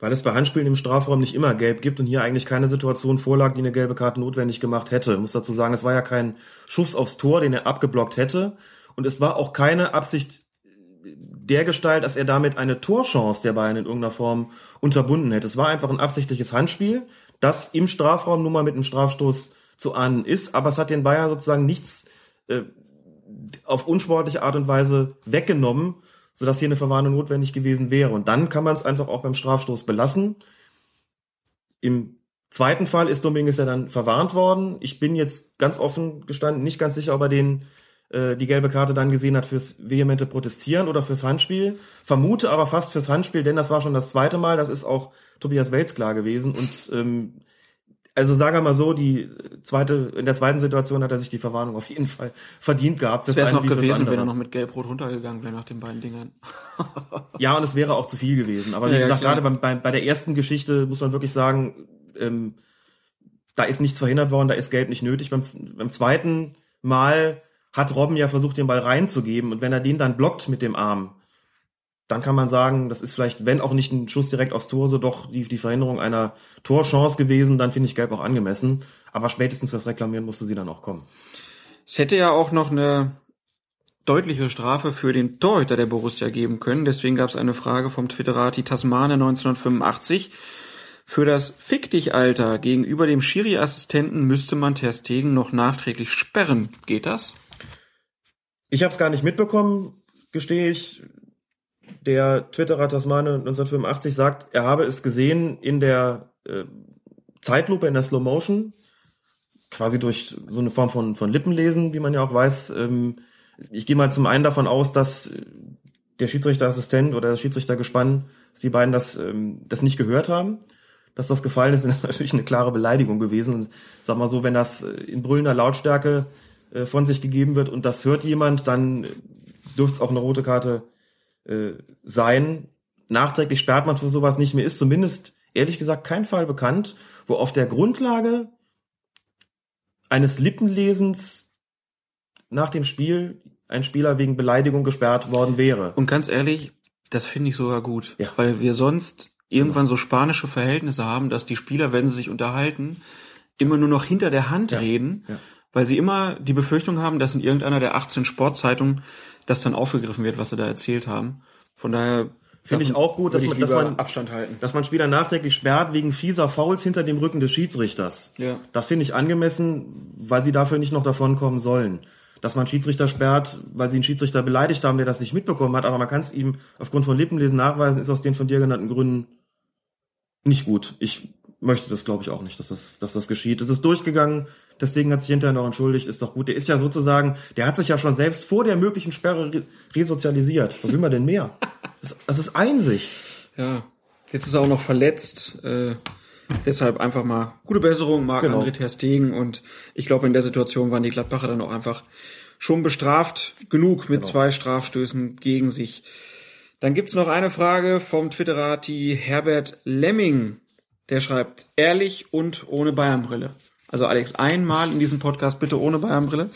Weil es bei Handspielen im Strafraum nicht immer gelb gibt und hier eigentlich keine Situation vorlag, die eine gelbe Karte notwendig gemacht hätte. Ich muss dazu sagen, es war ja kein Schuss aufs Tor, den er abgeblockt hätte. Und es war auch keine Absicht der Gestalt, dass er damit eine Torchance der Bayern in irgendeiner Form unterbunden hätte. Es war einfach ein absichtliches Handspiel, das im Strafraum nun mal mit einem Strafstoß zu ahnen ist, aber es hat den Bayern sozusagen nichts äh, auf unsportliche Art und Weise weggenommen, sodass hier eine Verwarnung notwendig gewesen wäre. Und dann kann man es einfach auch beim Strafstoß belassen. Im zweiten Fall ist Dominguez ja dann verwarnt worden. Ich bin jetzt ganz offen gestanden nicht ganz sicher, ob er den äh, die gelbe Karte dann gesehen hat fürs vehemente Protestieren oder fürs Handspiel. Vermute aber fast fürs Handspiel, denn das war schon das zweite Mal. Das ist auch Tobias Welz klar gewesen. Und ähm, also sagen wir mal so, die zweite, in der zweiten Situation hat er sich die Verwarnung auf jeden Fall verdient gehabt. Das wäre es noch gewesen, wenn er noch mit Gelb-Rot runtergegangen wäre nach den beiden Dingern. Ja, und es wäre auch zu viel gewesen. Aber wie Ja, ja, gesagt, klar. gerade bei, bei, bei der ersten Geschichte muss man wirklich sagen, ähm, da ist nichts verhindert worden, da ist Gelb nicht nötig. Beim, beim zweiten Mal hat Robben ja versucht, den Ball reinzugeben. Und wenn er den dann blockt mit dem Arm, dann kann man sagen, das ist vielleicht, wenn auch nicht ein Schuss direkt aufs Tor, so doch die, die Verhinderung einer Torchance gewesen, dann finde ich Gelb auch angemessen. Aber spätestens fürs Reklamieren musste sie dann auch kommen. Es hätte ja auch noch eine deutliche Strafe für den Torhüter der Borussia geben können. Deswegen gab es eine Frage vom Twitterati Tasmane 1985. Für das Fick dich Alter gegenüber dem Schiri-Assistenten müsste man Ter Stegen noch nachträglich sperren. Geht das? Ich habe es gar nicht mitbekommen, gestehe ich. Der Twitterer Tasmane 1985 sagt, er habe es gesehen in der äh, Zeitlupe, in der Slow Motion, quasi durch so eine Form von, von Lippenlesen, wie man ja auch weiß. Ähm, ich gehe mal zum einen davon aus, dass äh, der Schiedsrichterassistent oder das Schiedsrichtergespann, dass die beiden das, ähm, das nicht gehört haben. Dass das gefallen ist, ist natürlich eine klare Beleidigung gewesen. Und sag mal so, wenn das äh, in brüllender Lautstärke äh, von sich gegeben wird und das hört jemand, dann äh, dürfte es auch eine rote Karte äh, sein. Nachträglich sperrt man für sowas nicht. Mir ist zumindest ehrlich gesagt kein Fall bekannt, wo auf der Grundlage eines Lippenlesens nach dem Spiel ein Spieler wegen Beleidigung gesperrt worden wäre. Und ganz ehrlich, das finde ich sogar gut, Ja. weil wir sonst irgendwann so spanische Verhältnisse haben, dass die Spieler, wenn sie sich unterhalten, immer nur noch hinter der Hand Ja. reden, Ja. weil sie immer die Befürchtung haben, dass in irgendeiner der 18 Sportzeitungen das dann aufgegriffen wird, was sie da erzählt haben. Von daher Finde ich auch gut, dass man, dass man, Abstand halten. dass man Spieler nachträglich sperrt wegen fieser Fouls hinter dem Rücken des Schiedsrichters. Ja. Das finde ich angemessen, weil sie dafür nicht noch davon kommen sollen. Dass man Schiedsrichter sperrt, weil sie einen Schiedsrichter beleidigt haben, der das nicht mitbekommen hat, aber man kann es ihm aufgrund von Lippenlesen nachweisen, ist aus den von dir genannten Gründen nicht gut. Ich möchte das, glaube ich, auch nicht, dass das, dass das geschieht. Es ist durchgegangen, das Ding hat sich hinterher noch entschuldigt, ist doch gut. Der ist ja sozusagen, der hat sich ja schon selbst vor der möglichen Sperre re resozialisiert. Was will man denn mehr? Das, das ist Einsicht. Ja, jetzt ist er auch noch verletzt. Äh, deshalb einfach mal gute Besserung, Marc Genau. André Ter Stegen. Und ich glaube, in der Situation waren die Gladbacher dann auch einfach schon bestraft genug mit zwei Strafstößen gegen sich. Dann gibt's noch eine Frage vom Twitterati Herbert Lemming. Der schreibt, ehrlich und ohne Bayernbrille. Also Alex, einmal in diesem Podcast bitte ohne Bayernbrille.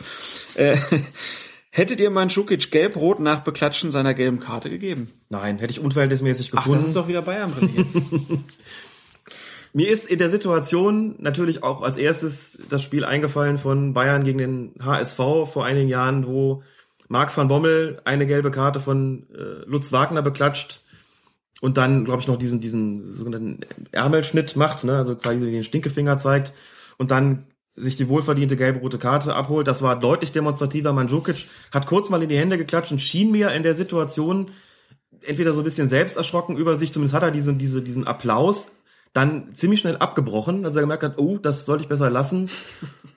Äh, hättet ihr Mandzukic gelb-rot nach Beklatschen seiner gelben Karte gegeben? Nein, hätte ich unverhältnismäßig Ach, gefunden. das ist doch wieder Bayernbrille jetzt. Mir ist in der Situation natürlich auch als erstes das Spiel eingefallen von Bayern gegen den HSV vor einigen Jahren, wo Marc van Bommel eine gelbe Karte von äh, Lutz Wagner beklatscht und dann, glaube ich, noch diesen, diesen sogenannten Ärmelschnitt macht, ne? also quasi den Stinkefinger zeigt und dann sich die wohlverdiente gelbe-rote Karte abholt. Das war deutlich demonstrativer. Mandzukic hat kurz mal in die Hände geklatscht und schien mir in der Situation entweder so ein bisschen selbst erschrocken über sich, zumindest hat er diesen, diese, diesen Applaus dann ziemlich schnell abgebrochen, als er gemerkt hat, oh, das sollte ich besser lassen.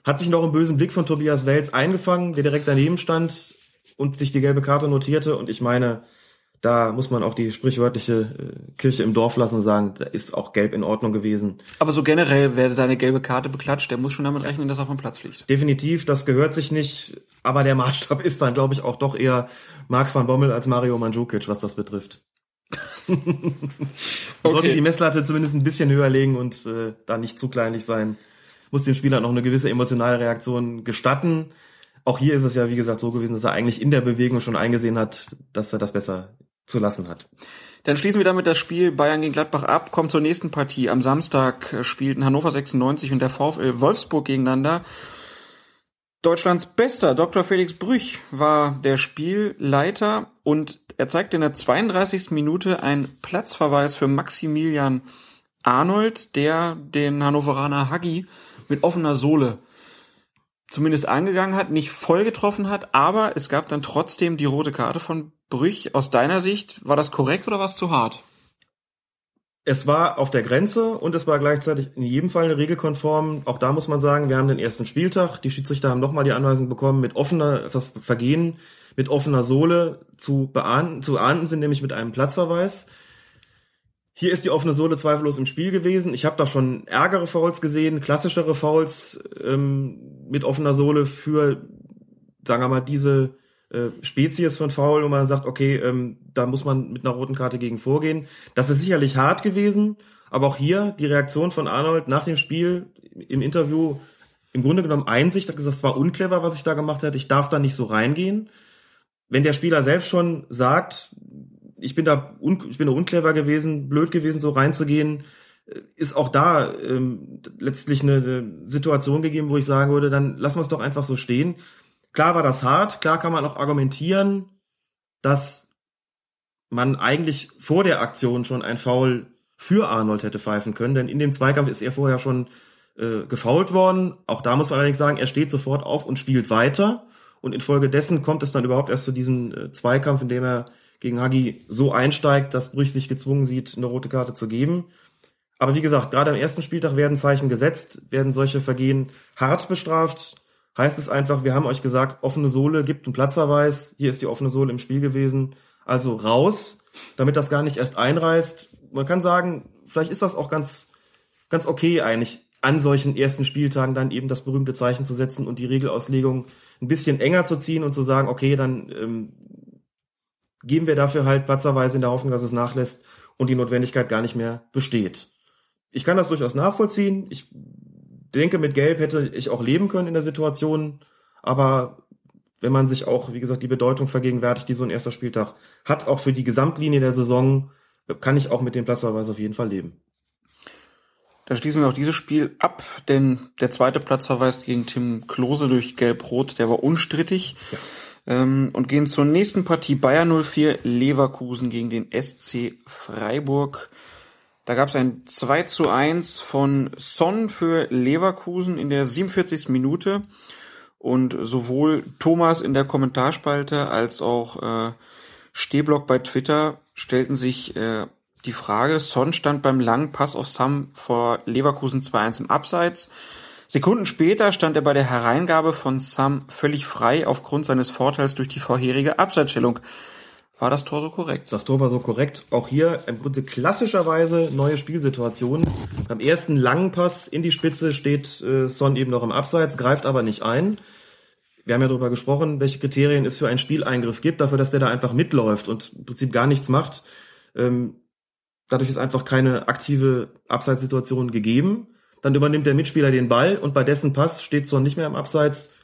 Hat sich noch im bösen Blick von Tobias Welz eingefangen, der direkt daneben stand und sich die gelbe Karte notierte. Und ich meine, da muss man auch die sprichwörtliche äh, Kirche im Dorf lassen und sagen, da ist auch gelb in Ordnung gewesen. Aber so generell, wer seine gelbe Karte beklatscht, der muss schon damit rechnen, dass er vom Platz fliegt. Definitiv, das gehört sich nicht, aber der Maßstab ist dann, glaube ich, auch doch eher Marc van Bommel als Mario Mandzukic, was das betrifft. Man sollte die Messlatte zumindest ein bisschen höher legen und äh, da nicht zu kleinlich sein. Muss dem Spieler noch eine gewisse emotionale Reaktion gestatten. Auch hier ist es ja, wie gesagt, so gewesen, dass er eigentlich in der Bewegung schon eingesehen hat, dass er das besser zu lassen hat. Dann schließen wir damit das Spiel Bayern gegen Gladbach ab, kommen zur nächsten Partie. Am Samstag äh, spielten Hannover 96 und der VfL Wolfsburg gegeneinander. Deutschlands bester Dr. Felix Brüch war der Spielleiter und er zeigte in der 32. Minute einen Platzverweis für Maximilian Arnold, der den Hannoveraner Hagi mit offener Sohle zumindest angegangen hat, nicht voll getroffen hat, aber es gab dann trotzdem die rote Karte von Brüch, aus deiner Sicht, war das korrekt oder war es zu hart? Es war auf der Grenze und es war gleichzeitig in jedem Fall eine regelkonform. Auch da muss man sagen, wir haben den ersten Spieltag. Die Schiedsrichter haben nochmal die Anweisung bekommen, mit offener, das Vergehen mit offener Sohle zu beahnden, zu ahnden sind, nämlich mit einem Platzverweis. Hier ist die offene Sohle zweifellos im Spiel gewesen. Ich habe da schon ärgere Fouls gesehen, klassischere Fouls ähm, mit offener Sohle für, sagen wir mal, diese äh, Spezies von Foul, wo man sagt, okay, ähm, da muss man mit einer roten Karte gegen vorgehen. Das ist sicherlich hart gewesen, aber auch hier die Reaktion von Arnold nach dem Spiel im Interview im Grunde genommen Einsicht, hat gesagt, es war unclever, was ich da gemacht hätte, ich darf da nicht so reingehen. Wenn der Spieler selbst schon sagt, ich bin da un, ich bin da unclever gewesen, blöd gewesen, so reinzugehen, äh, ist auch da ähm, letztlich eine, eine Situation gegeben, wo ich sagen würde, dann lassen wir es doch einfach so stehen. Klar war das hart, klar kann man auch argumentieren, dass man eigentlich vor der Aktion schon ein Foul für Arnold hätte pfeifen können, denn in dem Zweikampf ist er vorher schon äh, gefault worden. Auch da muss man allerdings sagen, er steht sofort auf und spielt weiter. Und infolgedessen kommt es dann überhaupt erst zu diesem äh, Zweikampf, in dem er gegen Hagi so einsteigt, dass Brüch sich gezwungen sieht, eine rote Karte zu geben. Aber wie gesagt, gerade am ersten Spieltag werden Zeichen gesetzt, werden solche Vergehen hart bestraft. Heißt es einfach, wir haben euch gesagt, offene Sohle gibt einen Platzverweis. Hier ist die offene Sohle im Spiel gewesen. Also raus, damit das gar nicht erst einreißt. Man kann sagen, vielleicht ist das auch ganz, ganz okay eigentlich, an solchen ersten Spieltagen dann eben das berühmte Zeichen zu setzen und die Regelauslegung ein bisschen enger zu ziehen und zu sagen, okay, dann ähm, geben wir dafür halt platzerweise in der Hoffnung, dass es nachlässt und die Notwendigkeit gar nicht mehr besteht. Ich kann das durchaus nachvollziehen. Ich denke, mit Gelb hätte ich auch leben können in der Situation, aber wenn man sich auch, wie gesagt, die Bedeutung vergegenwärtigt, die so ein erster Spieltag hat, auch für die Gesamtlinie der Saison, kann ich auch mit dem Platzverweis auf jeden Fall leben. Dann schließen wir auch dieses Spiel ab, denn der zweite Platzverweis gegen Tim Klose durch Gelb-Rot, der war unstrittig. Ja. Ähm, und gehen zur nächsten Partie Bayer 04 Leverkusen gegen den SC Freiburg. Da gab es ein 2 zu 1 von Son für Leverkusen in der 47. Minute. Und sowohl Thomas in der Kommentarspalte als auch äh, Stehblock bei Twitter stellten sich äh, die Frage, Son stand beim langen Pass auf Sam vor Leverkusen 2-1 im Abseits. Sekunden später stand er bei der Hereingabe von Sam völlig frei aufgrund seines Vorteils durch die vorherige Abseitsstellung. War das Tor so korrekt? Das Tor war so korrekt. Auch hier im Grunde klassischerweise neue Spielsituation. Beim ersten langen Pass in die Spitze steht äh, Son eben noch im Abseits, greift aber nicht ein. Wir haben ja darüber gesprochen, welche Kriterien es für einen Spieleingriff gibt, dafür, dass der da einfach mitläuft und im Prinzip gar nichts macht. Ähm, dadurch ist einfach keine aktive Abseitssituation gegeben. Dann übernimmt der Mitspieler den Ball und bei dessen Pass steht Son nicht mehr im Abseits,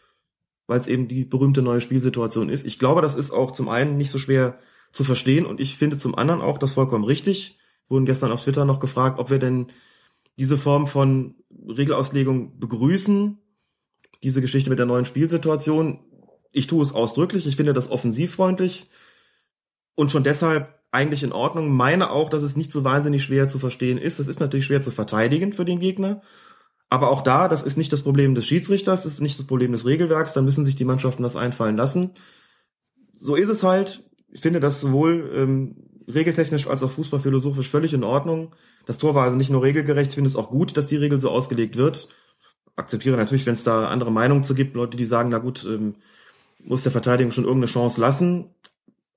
weil es eben die berühmte neue Spielsituation ist. Ich glaube, das ist auch zum einen nicht so schwer zu verstehen und ich finde zum anderen auch das vollkommen richtig. Wurden gestern auf Twitter noch gefragt, ob wir denn diese Form von Regelauslegung begrüßen, diese Geschichte mit der neuen Spielsituation. Ich tue es ausdrücklich, ich finde das offensivfreundlich und schon deshalb eigentlich in Ordnung. Meine auch, dass es nicht so wahnsinnig schwer zu verstehen ist. Das ist natürlich schwer zu verteidigen für den Gegner. Aber auch da, das ist nicht das Problem des Schiedsrichters, das ist nicht das Problem des Regelwerks, da müssen sich die Mannschaften was einfallen lassen. So ist es halt. Ich finde das sowohl ähm, regeltechnisch als auch fußballphilosophisch völlig in Ordnung. Das Tor war also nicht nur regelgerecht, ich finde es auch gut, dass die Regel so ausgelegt wird. Akzeptiere natürlich, wenn es da andere Meinungen zu gibt, Leute, die sagen, na gut, ähm, muss der Verteidigung schon irgendeine Chance lassen.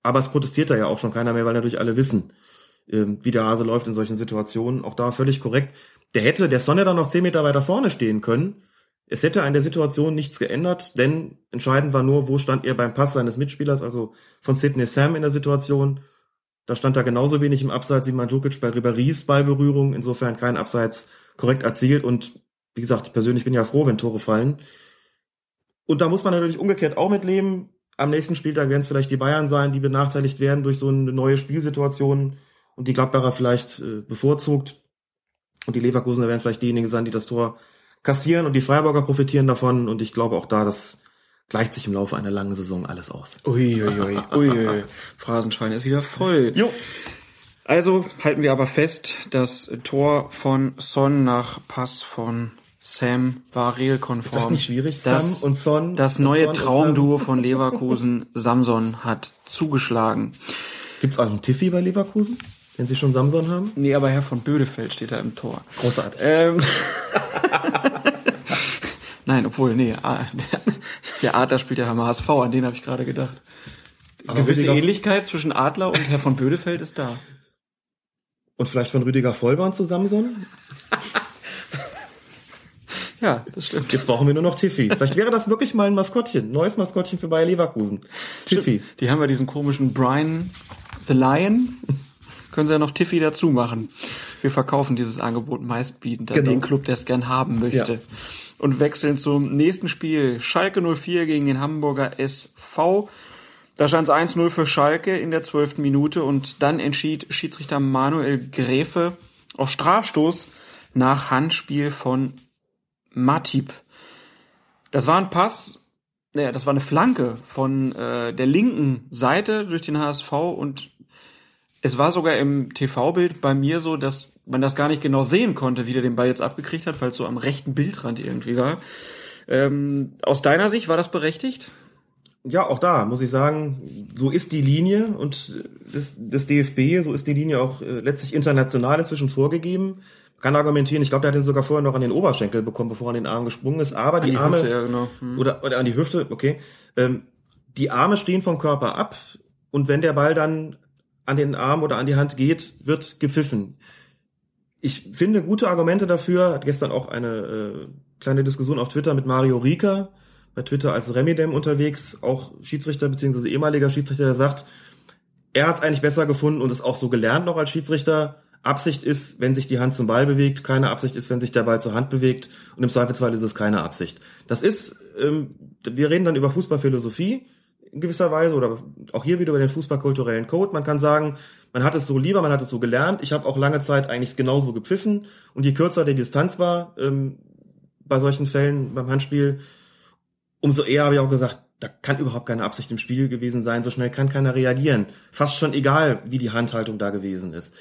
Aber es protestiert da ja auch schon keiner mehr, weil natürlich alle wissen, ähm, wie der Hase läuft in solchen Situationen. Auch da völlig korrekt. Der hätte, der Sonne dann noch zehn Meter weiter vorne stehen können. Es hätte an der Situation nichts geändert, denn entscheidend war nur, wo stand er beim Pass seines Mitspielers, also von Sidney Sam in der Situation. Da stand er genauso wenig im Abseits wie Mandzukic bei Ribéry's Ballberührung, insofern kein Abseits korrekt erzielt und wie gesagt, ich persönlich bin ja froh, wenn Tore fallen. Und da muss man natürlich umgekehrt auch mitleben am nächsten Spieltag werden es vielleicht die Bayern sein, die benachteiligt werden durch so eine neue Spielsituation und die Gladbacher vielleicht äh, bevorzugt. Und die Leverkusener werden vielleicht diejenigen sein, die das Tor kassieren und die Freiburger profitieren davon. Und ich glaube auch da, das gleicht sich im Laufe einer langen Saison alles aus. Uiuiui, ui, ui. Phrasenschwein ist wieder voll. Jo. Also halten wir aber fest, das Tor von Son nach Pass von Sam war regelkonform. Ist das nicht schwierig? Das, Sam und Son. Das neue Son Traumduo von Leverkusen, Samson, hat zugeschlagen. Gibt's auch einen Tiffy bei Leverkusen, wenn sie schon Samson haben? Nee, aber Herr von Bödefeld steht da im Tor. Großartig. Ähm, Nein, obwohl, nee, der Adler spielt ja am HSV, an den habe ich gerade gedacht. Aber Gewisse Rüdiger- Ähnlichkeit zwischen Adler und Herr von Bödefeld ist da. Und vielleicht von Rüdiger Vollborn zu Samson? Ja, das stimmt. Jetzt brauchen wir nur noch Tiffy. Vielleicht wäre das wirklich mal ein Maskottchen. Neues Maskottchen für Bayer Leverkusen. Tiffy. Die haben ja diesen komischen Brian the Lion. Können sie ja noch Tiffy dazu machen. Wir verkaufen dieses Angebot meistbietend an Genau. den Club, der es gern haben möchte. Ja. Und wechseln zum nächsten Spiel. Schalke 04 gegen den Hamburger SV. Da stand es 1-0 für Schalke in der zwölften Minute und dann entschied Schiedsrichter Manuel Gräfe auf Strafstoß nach Handspiel von Matip. Das war ein Pass, naja, das war eine Flanke von äh, der linken Seite durch den HSV und es war sogar im TV-Bild bei mir so, dass man das gar nicht genau sehen konnte, wie der den Ball jetzt abgekriegt hat, weil es so am rechten Bildrand irgendwie war. Ähm, aus deiner Sicht war das berechtigt? Ja, auch da muss ich sagen, so ist die Linie und des, des DFB, so ist die Linie auch äh, letztlich international inzwischen vorgegeben. Kann argumentieren, ich glaube, der hat ihn sogar vorher noch an den Oberschenkel bekommen, bevor er an den Arm gesprungen ist. Aber die, die Arme Hüfte, ja, genau. Hm. oder, oder an die Hüfte, okay. Ähm, die Arme stehen vom Körper ab und wenn der Ball dann an den Arm oder an die Hand geht, wird gepfiffen. Ich finde gute Argumente dafür. Hat gestern auch eine äh, kleine Diskussion auf Twitter mit Mario Rieker, bei Twitter als Remidem unterwegs, auch Schiedsrichter beziehungsweise ehemaliger Schiedsrichter, der sagt, er hat es eigentlich besser gefunden und es auch so gelernt noch als Schiedsrichter. Absicht ist, wenn sich die Hand zum Ball bewegt, keine Absicht ist, wenn sich der Ball zur Hand bewegt und im Zweifelsfall ist es keine Absicht. Das ist, ähm, wir reden dann über Fußballphilosophie in gewisser Weise oder auch hier wieder über den fußballkulturellen Code. Man kann sagen, man hat es so lieber, man hat es so gelernt. Ich habe auch lange Zeit eigentlich genauso gepfiffen und je kürzer die Distanz war ähm, bei solchen Fällen beim Handspiel, umso eher habe ich auch gesagt, da kann überhaupt keine Absicht im Spiel gewesen sein, so schnell kann keiner reagieren. Fast schon egal, wie die Handhaltung da gewesen ist.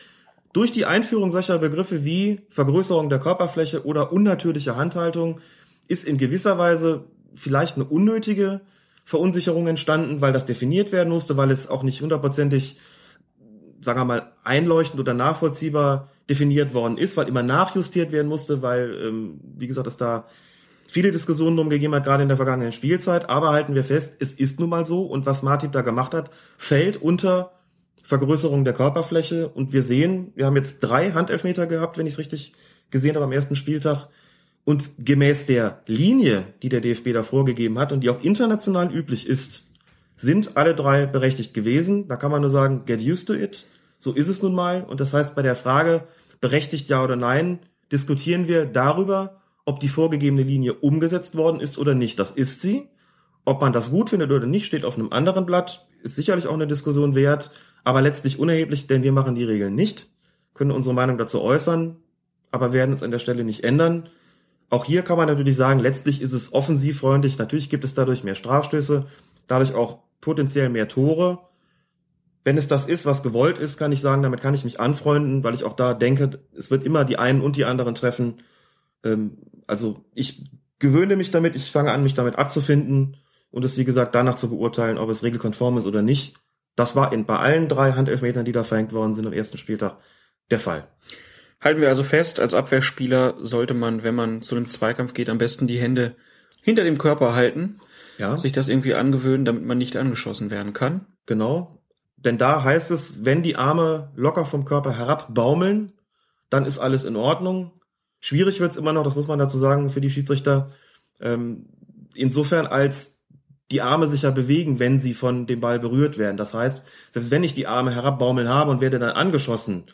Durch die Einführung solcher Begriffe wie Vergrößerung der Körperfläche oder unnatürliche Handhaltung ist in gewisser Weise vielleicht eine unnötige Verunsicherung entstanden, weil das definiert werden musste, weil es auch nicht hundertprozentig, sagen wir mal, einleuchtend oder nachvollziehbar definiert worden ist, weil immer nachjustiert werden musste, weil, ähm, wie gesagt, es da viele Diskussionen drum gegeben hat, gerade in der vergangenen Spielzeit. Aber halten wir fest, es ist nun mal so und was Martip da gemacht hat, fällt unter Vergrößerung der Körperfläche. Und wir sehen, wir haben jetzt drei Handelfmeter gehabt, wenn ich es richtig gesehen habe am ersten Spieltag. Und gemäß der Linie, die der DFB da vorgegeben hat und die auch international üblich ist, sind alle drei berechtigt gewesen. Da kann man nur sagen, get used to it. So ist es nun mal. Und das heißt, bei der Frage, berechtigt ja oder nein, diskutieren wir darüber, ob die vorgegebene Linie umgesetzt worden ist oder nicht. Das ist sie. Ob man das gut findet oder nicht, steht auf einem anderen Blatt. Ist sicherlich auch eine Diskussion wert, aber letztlich unerheblich, denn wir machen die Regeln nicht, können unsere Meinung dazu äußern, aber werden es an der Stelle nicht ändern. Auch hier kann man natürlich sagen, letztlich ist es offensivfreundlich. Natürlich gibt es dadurch mehr Strafstöße, dadurch auch potenziell mehr Tore. Wenn es das ist, was gewollt ist, kann ich sagen, damit kann ich mich anfreunden, weil ich auch da denke, es wird immer die einen und die anderen treffen. Ähm, also ich gewöhne mich damit, ich fange an, mich damit abzufinden und es, wie gesagt, danach zu beurteilen, ob es regelkonform ist oder nicht. Das war in, bei allen drei Handelfmetern, die da verhängt worden sind am ersten Spieltag, der Fall. Halten wir also fest, als Abwehrspieler sollte man, wenn man zu einem Zweikampf geht, am besten die Hände hinter dem Körper halten, Ja, sich das irgendwie angewöhnen, damit man nicht angeschossen werden kann. genau. Denn da heißt es, wenn die Arme locker vom Körper herab baumeln, dann ist alles in Ordnung. Schwierig wird's immer noch, das muss man dazu sagen, für die Schiedsrichter. Ähm, insofern als die Arme sich ja bewegen, wenn sie von dem Ball berührt werden. Das heißt, selbst wenn ich die Arme herabbaumeln habe und werde dann angeschossen,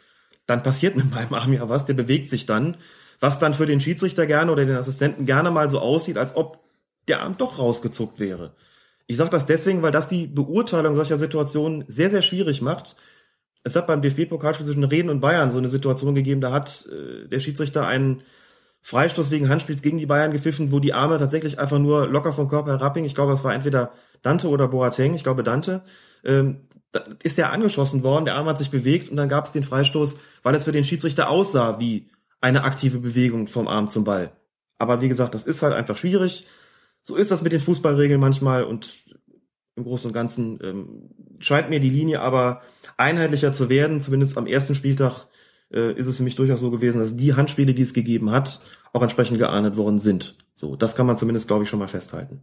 dann passiert mit meinem Arm ja was, der bewegt sich dann, was dann für den Schiedsrichter gerne oder den Assistenten gerne mal so aussieht, als ob der Arm doch rausgezuckt wäre. Ich sage das deswegen, weil das die Beurteilung solcher Situationen sehr, sehr schwierig macht. Es hat beim DFB-Pokalspiel zwischen Reden und Bayern so eine Situation gegeben, da hat äh, der Schiedsrichter einen Freistoß wegen Handspiels gegen die Bayern gepfiffen, wo die Arme tatsächlich einfach nur locker vom Körper herabhingen. Ich glaube, es war entweder Dante oder Boateng, ich glaube Dante. Ähm, ist er angeschossen worden, der Arm hat sich bewegt und dann gab es den Freistoß, weil es für den Schiedsrichter aussah wie eine aktive Bewegung vom Arm zum Ball. Aber wie gesagt, das ist halt einfach schwierig. So ist das mit den Fußballregeln manchmal und im Großen und Ganzen ähm, scheint mir die Linie aber einheitlicher zu werden. Zumindest am ersten Spieltag äh, ist es für mich durchaus so gewesen, dass die Handspiele, die es gegeben hat, auch entsprechend geahndet worden sind. So, das kann man zumindest, glaube ich, schon mal festhalten.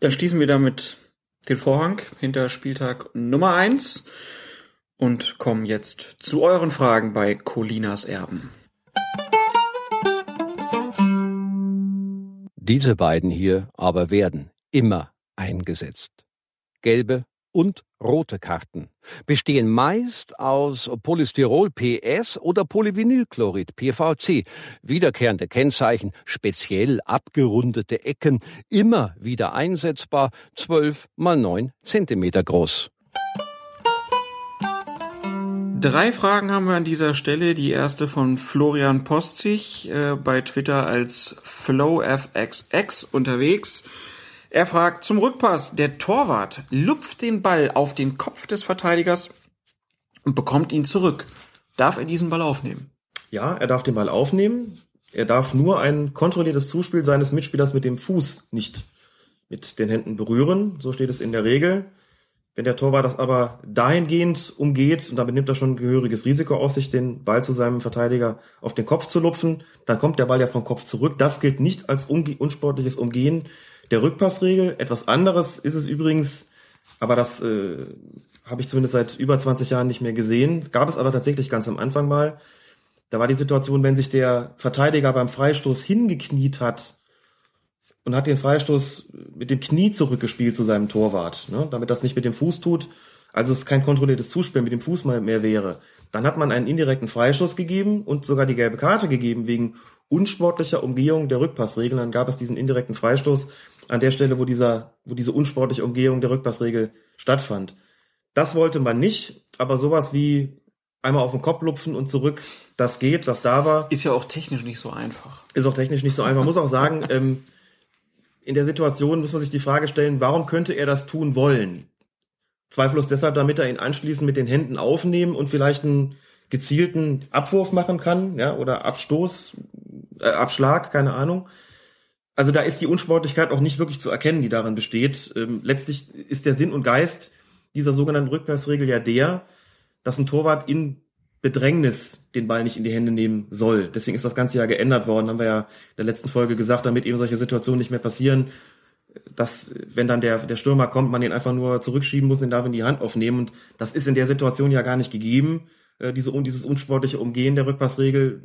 Dann schließen wir damit den Vorhang hinter Spieltag Nummer eins und kommen jetzt zu euren Fragen bei Colinas Erben. Diese beiden hier aber werden immer eingesetzt. Gelbe und rote Karten bestehen meist aus Polystyrol PS oder Polyvinylchlorid PVC, wiederkehrende Kennzeichen, speziell abgerundete Ecken, immer wieder einsetzbar, 12 mal 9 Zentimeter groß. Drei Fragen haben wir an dieser Stelle. Die erste von Florian Postzig, äh, bei Twitter als FlowFXX unterwegs. Er fragt zum Rückpass. Der Torwart lupft den Ball auf den Kopf des Verteidigers und bekommt ihn zurück. Darf er diesen Ball aufnehmen? Ja, er darf den Ball aufnehmen. Er darf nur ein kontrolliertes Zuspiel seines Mitspielers mit dem Fuß nicht mit den Händen berühren. So steht es in der Regel. Wenn der Torwart das aber dahingehend umgeht, und damit nimmt er schon ein gehöriges Risiko auf sich, den Ball zu seinem Verteidiger auf den Kopf zu lupfen, dann kommt der Ball ja vom Kopf zurück. Das gilt nicht als unsportliches Umgehen der Rückpassregel. Etwas anderes ist es übrigens, aber das äh, habe ich zumindest seit über 20 Jahren nicht mehr gesehen. Gab es aber tatsächlich ganz am Anfang mal. Da war die Situation, wenn sich der Verteidiger beim Freistoß hingekniet hat und hat den Freistoß mit dem Knie zurückgespielt zu seinem Torwart, ne, damit das nicht mit dem Fuß tut, also es kein kontrolliertes Zuspiel mit dem Fuß mehr wäre. Dann hat man einen indirekten Freistoß gegeben und sogar die gelbe Karte gegeben wegen unsportlicher Umgehung der Rückpassregeln. Dann gab es diesen indirekten Freistoß an der Stelle, wo dieser, wo diese unsportliche Umgehung der Rückpassregel stattfand. Das wollte man nicht, aber sowas wie einmal auf den Kopf lupfen und zurück, das geht, das da war. Ist ja auch technisch nicht so einfach. Ist auch technisch nicht so einfach. Man muss auch sagen, ähm, in der Situation muss man sich die Frage stellen, warum könnte er das tun wollen? Zweifellos deshalb, damit er ihn anschließend mit den Händen aufnehmen und vielleicht einen gezielten Abwurf machen kann, ja, oder Abstoß, äh, Abschlag, keine Ahnung. Also da ist die Unsportlichkeit auch nicht wirklich zu erkennen, die darin besteht. Ähm, letztlich ist der Sinn und Geist dieser sogenannten Rückpassregel ja der, dass ein Torwart in Bedrängnis den Ball nicht in die Hände nehmen soll. Deswegen ist das Ganze ja geändert worden, haben wir ja in der letzten Folge gesagt, damit eben solche Situationen nicht mehr passieren, dass wenn dann der, der Stürmer kommt, man den einfach nur zurückschieben muss, den darf in die Hand aufnehmen. Und das ist in der Situation ja gar nicht gegeben, äh, diese, dieses unsportliche Umgehen der Rückpassregel.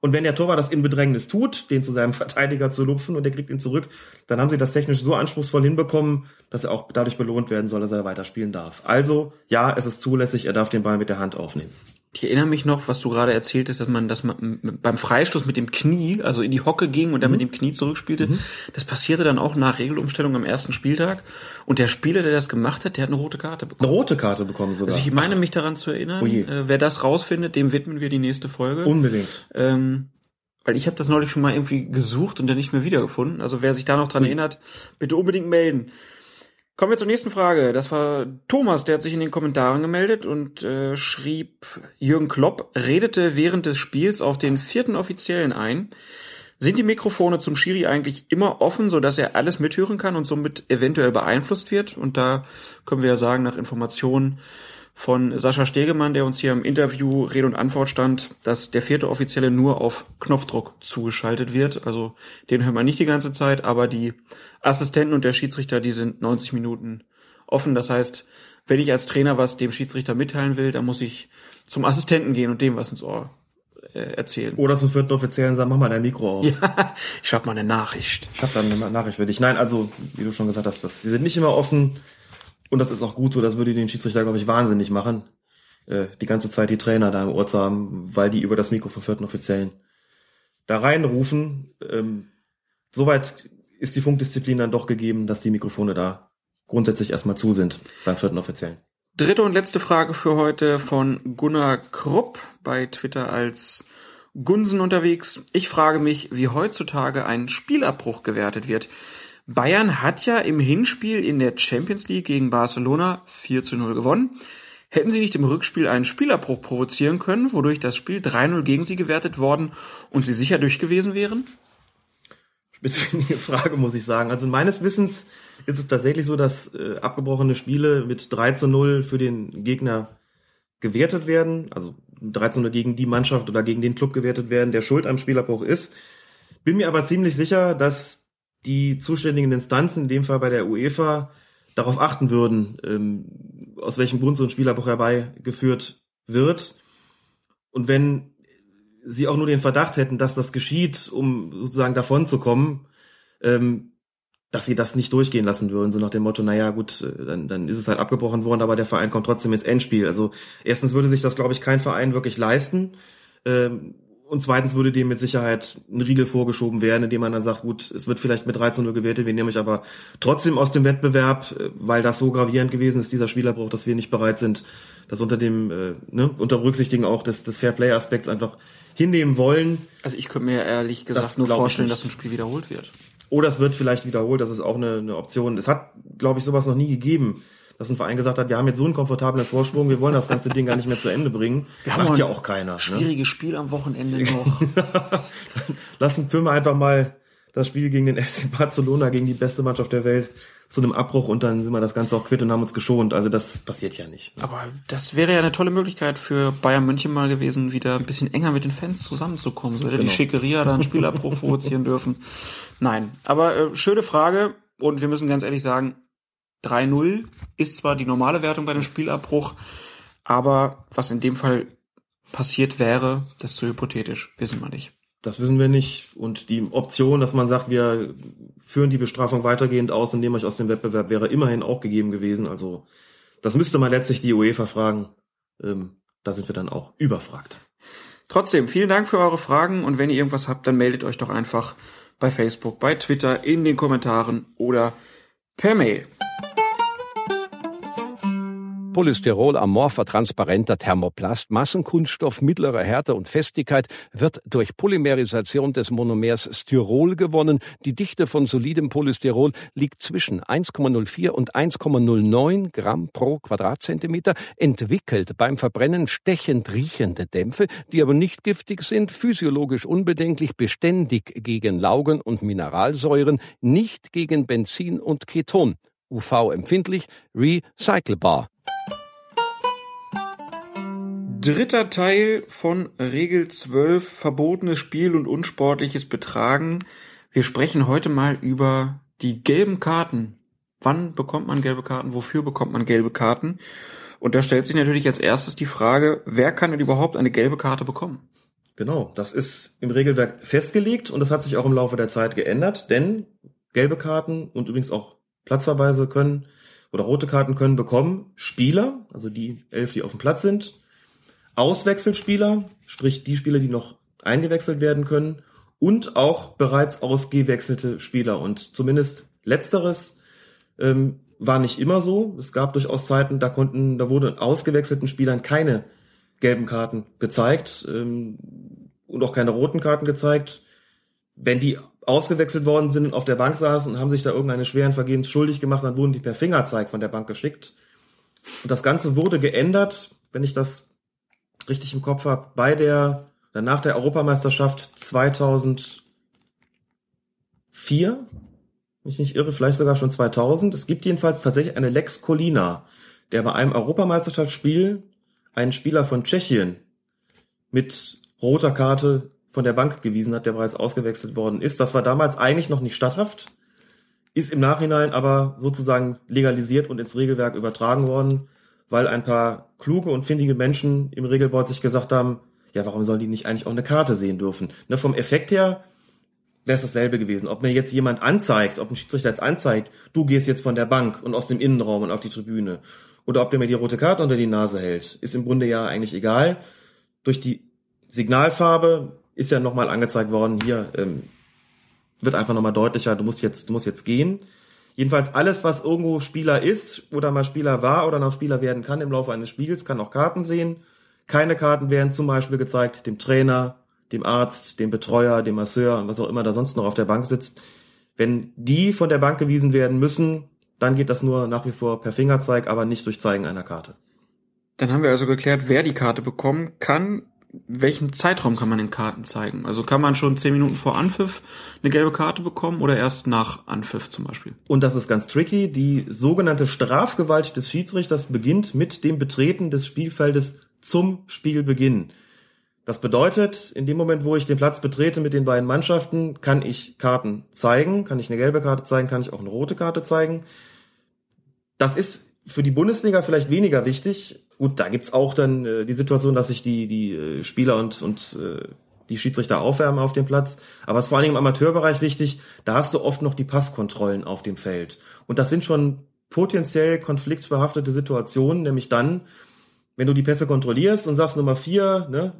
Und wenn der Torwart das in Bedrängnis tut, den zu seinem Verteidiger zu lupfen und der kriegt ihn zurück, dann haben sie das technisch so anspruchsvoll hinbekommen, dass er auch dadurch belohnt werden soll, dass er weiterspielen darf. Also, ja, es ist zulässig, er darf den Ball mit der Hand aufnehmen. Ich erinnere mich noch, was du gerade erzählt hast, dass man, dass man beim Freistoß mit dem Knie, also in die Hocke ging und dann mhm. mit dem Knie zurückspielte. Mhm. Das passierte dann auch nach Regelumstellung am ersten Spieltag. Und der Spieler, der das gemacht hat, der hat eine rote Karte bekommen. Eine rote Karte bekommen sogar. Also ich meine mich daran zu erinnern. Oh äh, wer das rausfindet, dem widmen wir die nächste Folge. Unbedingt. Ähm, weil ich habe das neulich schon mal irgendwie gesucht und dann nicht mehr wiedergefunden. Also wer sich da noch dran erinnert, bitte unbedingt melden. Kommen wir zur nächsten Frage. Das war Thomas, der hat sich in den Kommentaren gemeldet und äh, schrieb, Jürgen Klopp redete während des Spiels auf den vierten Offiziellen ein. Sind die Mikrofone zum Schiri eigentlich immer offen, so dass er alles mithören kann und somit eventuell beeinflusst wird? Und da können wir ja sagen, nach Informationen von Sascha Stegemann, der uns hier im Interview Rede und Antwort stand, dass der vierte Offizielle nur auf Knopfdruck zugeschaltet wird. Also den hören wir nicht die ganze Zeit, aber die Assistenten und der Schiedsrichter, die sind 90 Minuten offen. Das heißt, wenn ich als Trainer was dem Schiedsrichter mitteilen will, dann muss ich zum Assistenten gehen und dem was ins Ohr äh, erzählen. Oder zum vierten Offiziellen sagen, mach mal dein Mikro auf. Ja, ich schreib mal eine Nachricht. Ich hab dann eine Nachricht für dich. Nein, also, wie du schon gesagt hast, das, die sind nicht immer offen. Und das ist auch gut so, das würde den Schiedsrichter, glaube ich, wahnsinnig machen, äh, die ganze Zeit die Trainer da im Ohr zu haben, weil die über das Mikro vom vierten Offiziellen da reinrufen. Ähm, soweit ist die Funkdisziplin dann doch gegeben, dass die Mikrofone da grundsätzlich erstmal zu sind beim vierten Offiziellen. Dritte und letzte Frage für heute von Gunnar Krupp bei Twitter als Gunsen unterwegs. Ich frage mich, wie heutzutage ein Spielabbruch gewertet wird. Bayern hat ja im Hinspiel in der Champions League gegen Barcelona 4 zu 0 gewonnen. Hätten sie nicht im Rückspiel einen Spielabbruch provozieren können, wodurch das Spiel 3-0 gegen sie gewertet worden und sie sicher durch gewesen wären? spitzfindige Frage, muss ich sagen. Also meines Wissens ist es tatsächlich so, dass äh, abgebrochene Spiele mit 3 zu 0 für den Gegner gewertet werden, also 3 zu 0 gegen die Mannschaft oder gegen den Club gewertet werden, der schuld am Spielabbruch ist. Bin mir aber ziemlich sicher, dass die zuständigen Instanzen, in dem Fall bei der UEFA, darauf achten würden, ähm, aus welchem Grund so ein Spielabbruch herbeigeführt wird. Und wenn sie auch nur den Verdacht hätten, dass das geschieht, um sozusagen davon zu kommen, ähm, dass sie das nicht durchgehen lassen würden, so nach dem Motto, naja gut, äh, dann, dann ist es halt abgebrochen worden, aber der Verein kommt trotzdem ins Endspiel. Also erstens würde sich das, glaube ich, kein Verein wirklich leisten. Ähm, und zweitens würde dem mit Sicherheit ein Riegel vorgeschoben werden, indem man dann sagt, gut, es wird vielleicht mit 13 0 gewertet, wir nehmen euch aber trotzdem aus dem Wettbewerb, äh, weil das so gravierend gewesen ist, dieser Spielerbruch, dass wir nicht bereit sind, das unter dem, äh, ne, unter Berücksichtigen auch des, des Fairplay-Aspekts einfach hinnehmen wollen. Also ich könnte mir ehrlich gesagt Das nur ich vorstellen, dass ein Spiel wiederholt wird. Oder es wird vielleicht wiederholt, das ist auch eine, eine Option. Es hat, glaube ich, sowas noch nie gegeben, dass ein Verein gesagt hat, wir haben jetzt so einen komfortablen Vorsprung, wir wollen das ganze Ding gar nicht mehr zu Ende bringen. Wir Macht ja auch keiner. Ne? Schwieriges Spiel am Wochenende noch. Lassen wir einfach mal das Spiel gegen den FC Barcelona, gegen die beste Mannschaft der Welt, zu einem Abbruch und dann sind wir das Ganze auch quitt und haben uns geschont. Also das passiert ja nicht. Aber das wäre ja eine tolle Möglichkeit für Bayern München mal gewesen, wieder ein bisschen enger mit den Fans zusammenzukommen. So hätte die Genau. Schickeria da einen Spielabbruch provozieren dürfen. Nein, aber äh, schöne Frage und wir müssen ganz ehrlich sagen, 3-0 ist zwar die normale Wertung bei dem Spielabbruch, aber was in dem Fall passiert wäre, das ist so hypothetisch, wissen wir nicht. Das wissen wir nicht. Und die Option, dass man sagt, wir führen die Bestrafung weitergehend aus und nehmen euch aus dem Wettbewerb, wäre immerhin auch gegeben gewesen. Also das müsste man letztlich die UEFA fragen. Ähm, da sind wir dann auch überfragt. Trotzdem, vielen Dank für eure Fragen und wenn ihr irgendwas habt, dann meldet euch doch einfach bei Facebook, bei Twitter, in den Kommentaren oder Mail. Polystyrol, amorpher, transparenter Thermoplast, Massenkunststoff mittlerer Härte und Festigkeit wird durch Polymerisation des Monomers Styrol gewonnen. Die Dichte von solidem Polystyrol liegt zwischen 1,04 und 1,09 Gramm pro Quadratzentimeter, entwickelt beim Verbrennen stechend riechende Dämpfe, die aber nicht giftig sind, physiologisch unbedenklich, beständig gegen Laugen und Mineralsäuren, nicht gegen Benzin und Keton. UV-empfindlich, recycelbar. Dritter Teil von Regel 12, verbotenes Spiel und unsportliches Betragen. Wir sprechen heute mal über die gelben Karten. Wann bekommt man gelbe Karten? Wofür bekommt man gelbe Karten? Und da stellt sich natürlich als erstes die Frage, wer kann denn überhaupt eine gelbe Karte bekommen? Genau, das ist im Regelwerk festgelegt und das hat sich auch im Laufe der Zeit geändert, denn gelbe Karten und übrigens auch Platzverweise können oder rote Karten können bekommen Spieler, also die elf, die auf dem Platz sind, Auswechselspieler, sprich die Spieler, die noch eingewechselt werden können und auch bereits ausgewechselte Spieler. Und zumindest letzteres ähm, war nicht immer so. Es gab durchaus Zeiten, da konnten, da wurde ausgewechselten Spielern keine gelben Karten gezeigt ähm, und auch keine roten Karten gezeigt. Wenn die ausgewechselt worden sind und auf der Bank saßen und haben sich da irgendeine schweren Vergehens schuldig gemacht, dann wurden die per Fingerzeig von der Bank geschickt. Und das Ganze wurde geändert, wenn ich das richtig im Kopf habe, bei der, dann nach der Europameisterschaft 2004, wenn ich nicht irre, vielleicht sogar schon 2000. Es gibt jedenfalls tatsächlich eine Lex Colina, der bei einem Europameisterschaftsspiel einen Spieler von Tschechien mit roter Karte von der Bank gewiesen hat, der bereits ausgewechselt worden ist. Das war damals eigentlich noch nicht statthaft, ist im Nachhinein aber sozusagen legalisiert und ins Regelwerk übertragen worden, weil ein paar kluge und findige Menschen im Regelboard sich gesagt haben, ja, warum sollen die nicht eigentlich auch eine Karte sehen dürfen? Ne, vom Effekt her wäre es dasselbe gewesen. Ob mir jetzt jemand anzeigt, ob ein Schiedsrichter jetzt anzeigt, du gehst jetzt von der Bank und aus dem Innenraum und auf die Tribüne, oder ob der mir die rote Karte unter die Nase hält, ist im Grunde ja eigentlich egal. Durch die Signalfarbe ist ja nochmal angezeigt worden, hier ähm, wird einfach nochmal deutlicher, du musst jetzt, du musst jetzt gehen. Jedenfalls alles, was irgendwo Spieler ist oder mal Spieler war oder noch Spieler werden kann im Laufe eines Spiels, kann auch Karten sehen. Keine Karten werden zum Beispiel gezeigt dem Trainer, dem Arzt, dem Betreuer, dem Masseur und was auch immer da sonst noch auf der Bank sitzt. Wenn die von der Bank gewiesen werden müssen, dann geht das nur nach wie vor per Fingerzeig, aber nicht durch Zeigen einer Karte. Dann haben wir also geklärt, wer die Karte bekommen kann. Welchem Zeitraum kann man den Karten zeigen? Also kann man schon zehn Minuten vor Anpfiff eine gelbe Karte bekommen oder erst nach Anpfiff zum Beispiel? Und das ist ganz tricky. Die sogenannte Strafgewalt des Schiedsrichters beginnt mit dem Betreten des Spielfeldes zum Spielbeginn. Das bedeutet, in dem Moment, wo ich den Platz betrete mit den beiden Mannschaften, kann ich Karten zeigen, kann ich eine gelbe Karte zeigen, kann ich auch eine rote Karte zeigen. Das ist für die Bundesliga vielleicht weniger wichtig. Gut, da gibt's auch dann äh, die Situation, dass sich die, die äh, Spieler und, und äh, die Schiedsrichter aufwärmen auf dem Platz. Aber es ist vor allen Dingen im Amateurbereich wichtig, da hast du oft noch die Passkontrollen auf dem Feld. Und das sind schon potenziell konfliktbehaftete Situationen, nämlich dann, wenn du die Pässe kontrollierst und sagst Nummer vier, ne,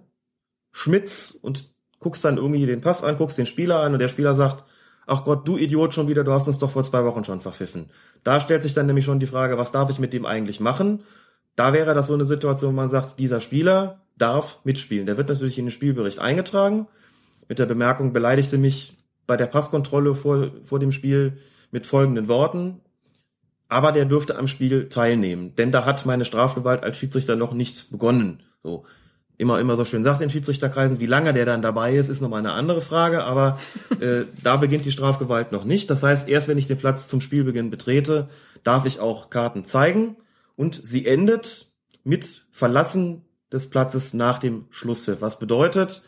Schmitz und guckst dann irgendwie den Pass an, guckst den Spieler an und der Spieler sagt, ach Gott, du Idiot schon wieder, du hast uns doch vor zwei Wochen schon verpfiffen. Da stellt sich dann nämlich schon die Frage, was darf ich mit dem eigentlich machen? Da wäre das so eine Situation, wo man sagt, dieser Spieler darf mitspielen. Der wird natürlich in den Spielbericht eingetragen mit der Bemerkung, beleidigte mich bei der Passkontrolle vor, vor dem Spiel mit folgenden Worten. Aber der dürfte am Spiel teilnehmen, denn da hat meine Strafgewalt als Schiedsrichter noch nicht begonnen. So immer immer so schön sagt in Schiedsrichterkreisen, wie lange der dann dabei ist, ist nochmal eine andere Frage, aber äh, da beginnt die Strafgewalt noch nicht. Das heißt, erst wenn ich den Platz zum Spielbeginn betrete, darf ich auch Karten zeigen und sie endet mit Verlassen des Platzes nach dem Schlusspfiff. Was bedeutet,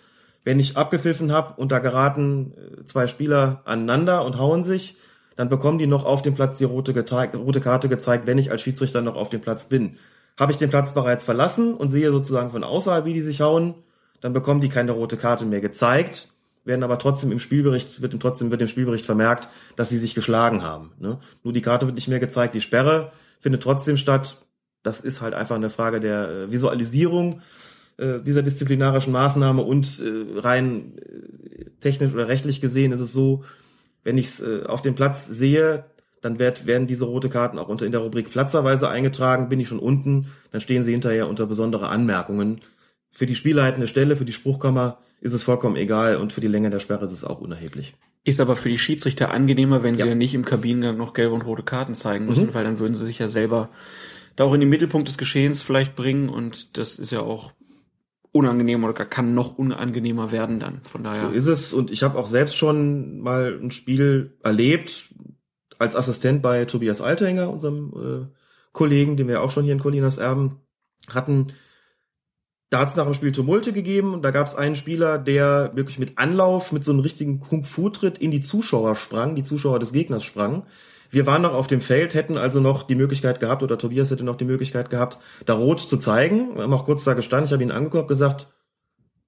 wenn ich abgepfiffen habe und da geraten äh, zwei Spieler aneinander und hauen sich, dann bekommen die noch auf dem Platz die rote, rote Karte gezeigt, wenn ich als Schiedsrichter noch auf dem Platz bin. Habe ich den Platz bereits verlassen und sehe sozusagen von außerhalb, wie die sich hauen, dann bekommen die keine rote Karte mehr gezeigt, werden aber trotzdem im Spielbericht, wird trotzdem wird im Spielbericht vermerkt, dass sie sich geschlagen haben. Ne? Nur die Karte wird nicht mehr gezeigt, die Sperre findet trotzdem statt. Das ist halt einfach eine Frage der äh, Visualisierung äh, dieser disziplinarischen Maßnahme und äh, rein technisch oder rechtlich gesehen ist es so, wenn ich es auf dem Platz sehe, dann werd, werden diese rote Karten auch unter in der Rubrik Platzerweise eingetragen. Bin ich schon unten, dann stehen sie hinterher unter besondere Anmerkungen. Für die spielleitende Stelle, für die Spruchkammer ist es vollkommen egal und für die Länge der Sperre ist es auch unerheblich. Ist aber für die Schiedsrichter angenehmer, wenn sie ja nicht im Kabinengang noch gelbe und rote Karten zeigen müssen, mhm. weil dann würden sie sich ja selber da auch in den Mittelpunkt des Geschehens vielleicht bringen und das ist ja auch unangenehm oder kann noch unangenehmer werden dann. Von daher. So ist es und ich habe auch selbst schon mal ein Spiel erlebt, als Assistent bei Tobias Altenger, unserem äh, Kollegen, den wir auch schon hier in Colinas Erben hatten. Da hat es nach dem Spiel Tumulte gegeben und da gab es einen Spieler, der wirklich mit Anlauf, mit so einem richtigen Kung-Fu-Tritt in die Zuschauer sprang, die Zuschauer des Gegners sprangen. Wir waren noch auf dem Feld, hätten also noch die Möglichkeit gehabt, oder Tobias hätte noch die Möglichkeit gehabt, da rot zu zeigen. Wir haben auch kurz da gestanden, ich habe ihn angeguckt und gesagt,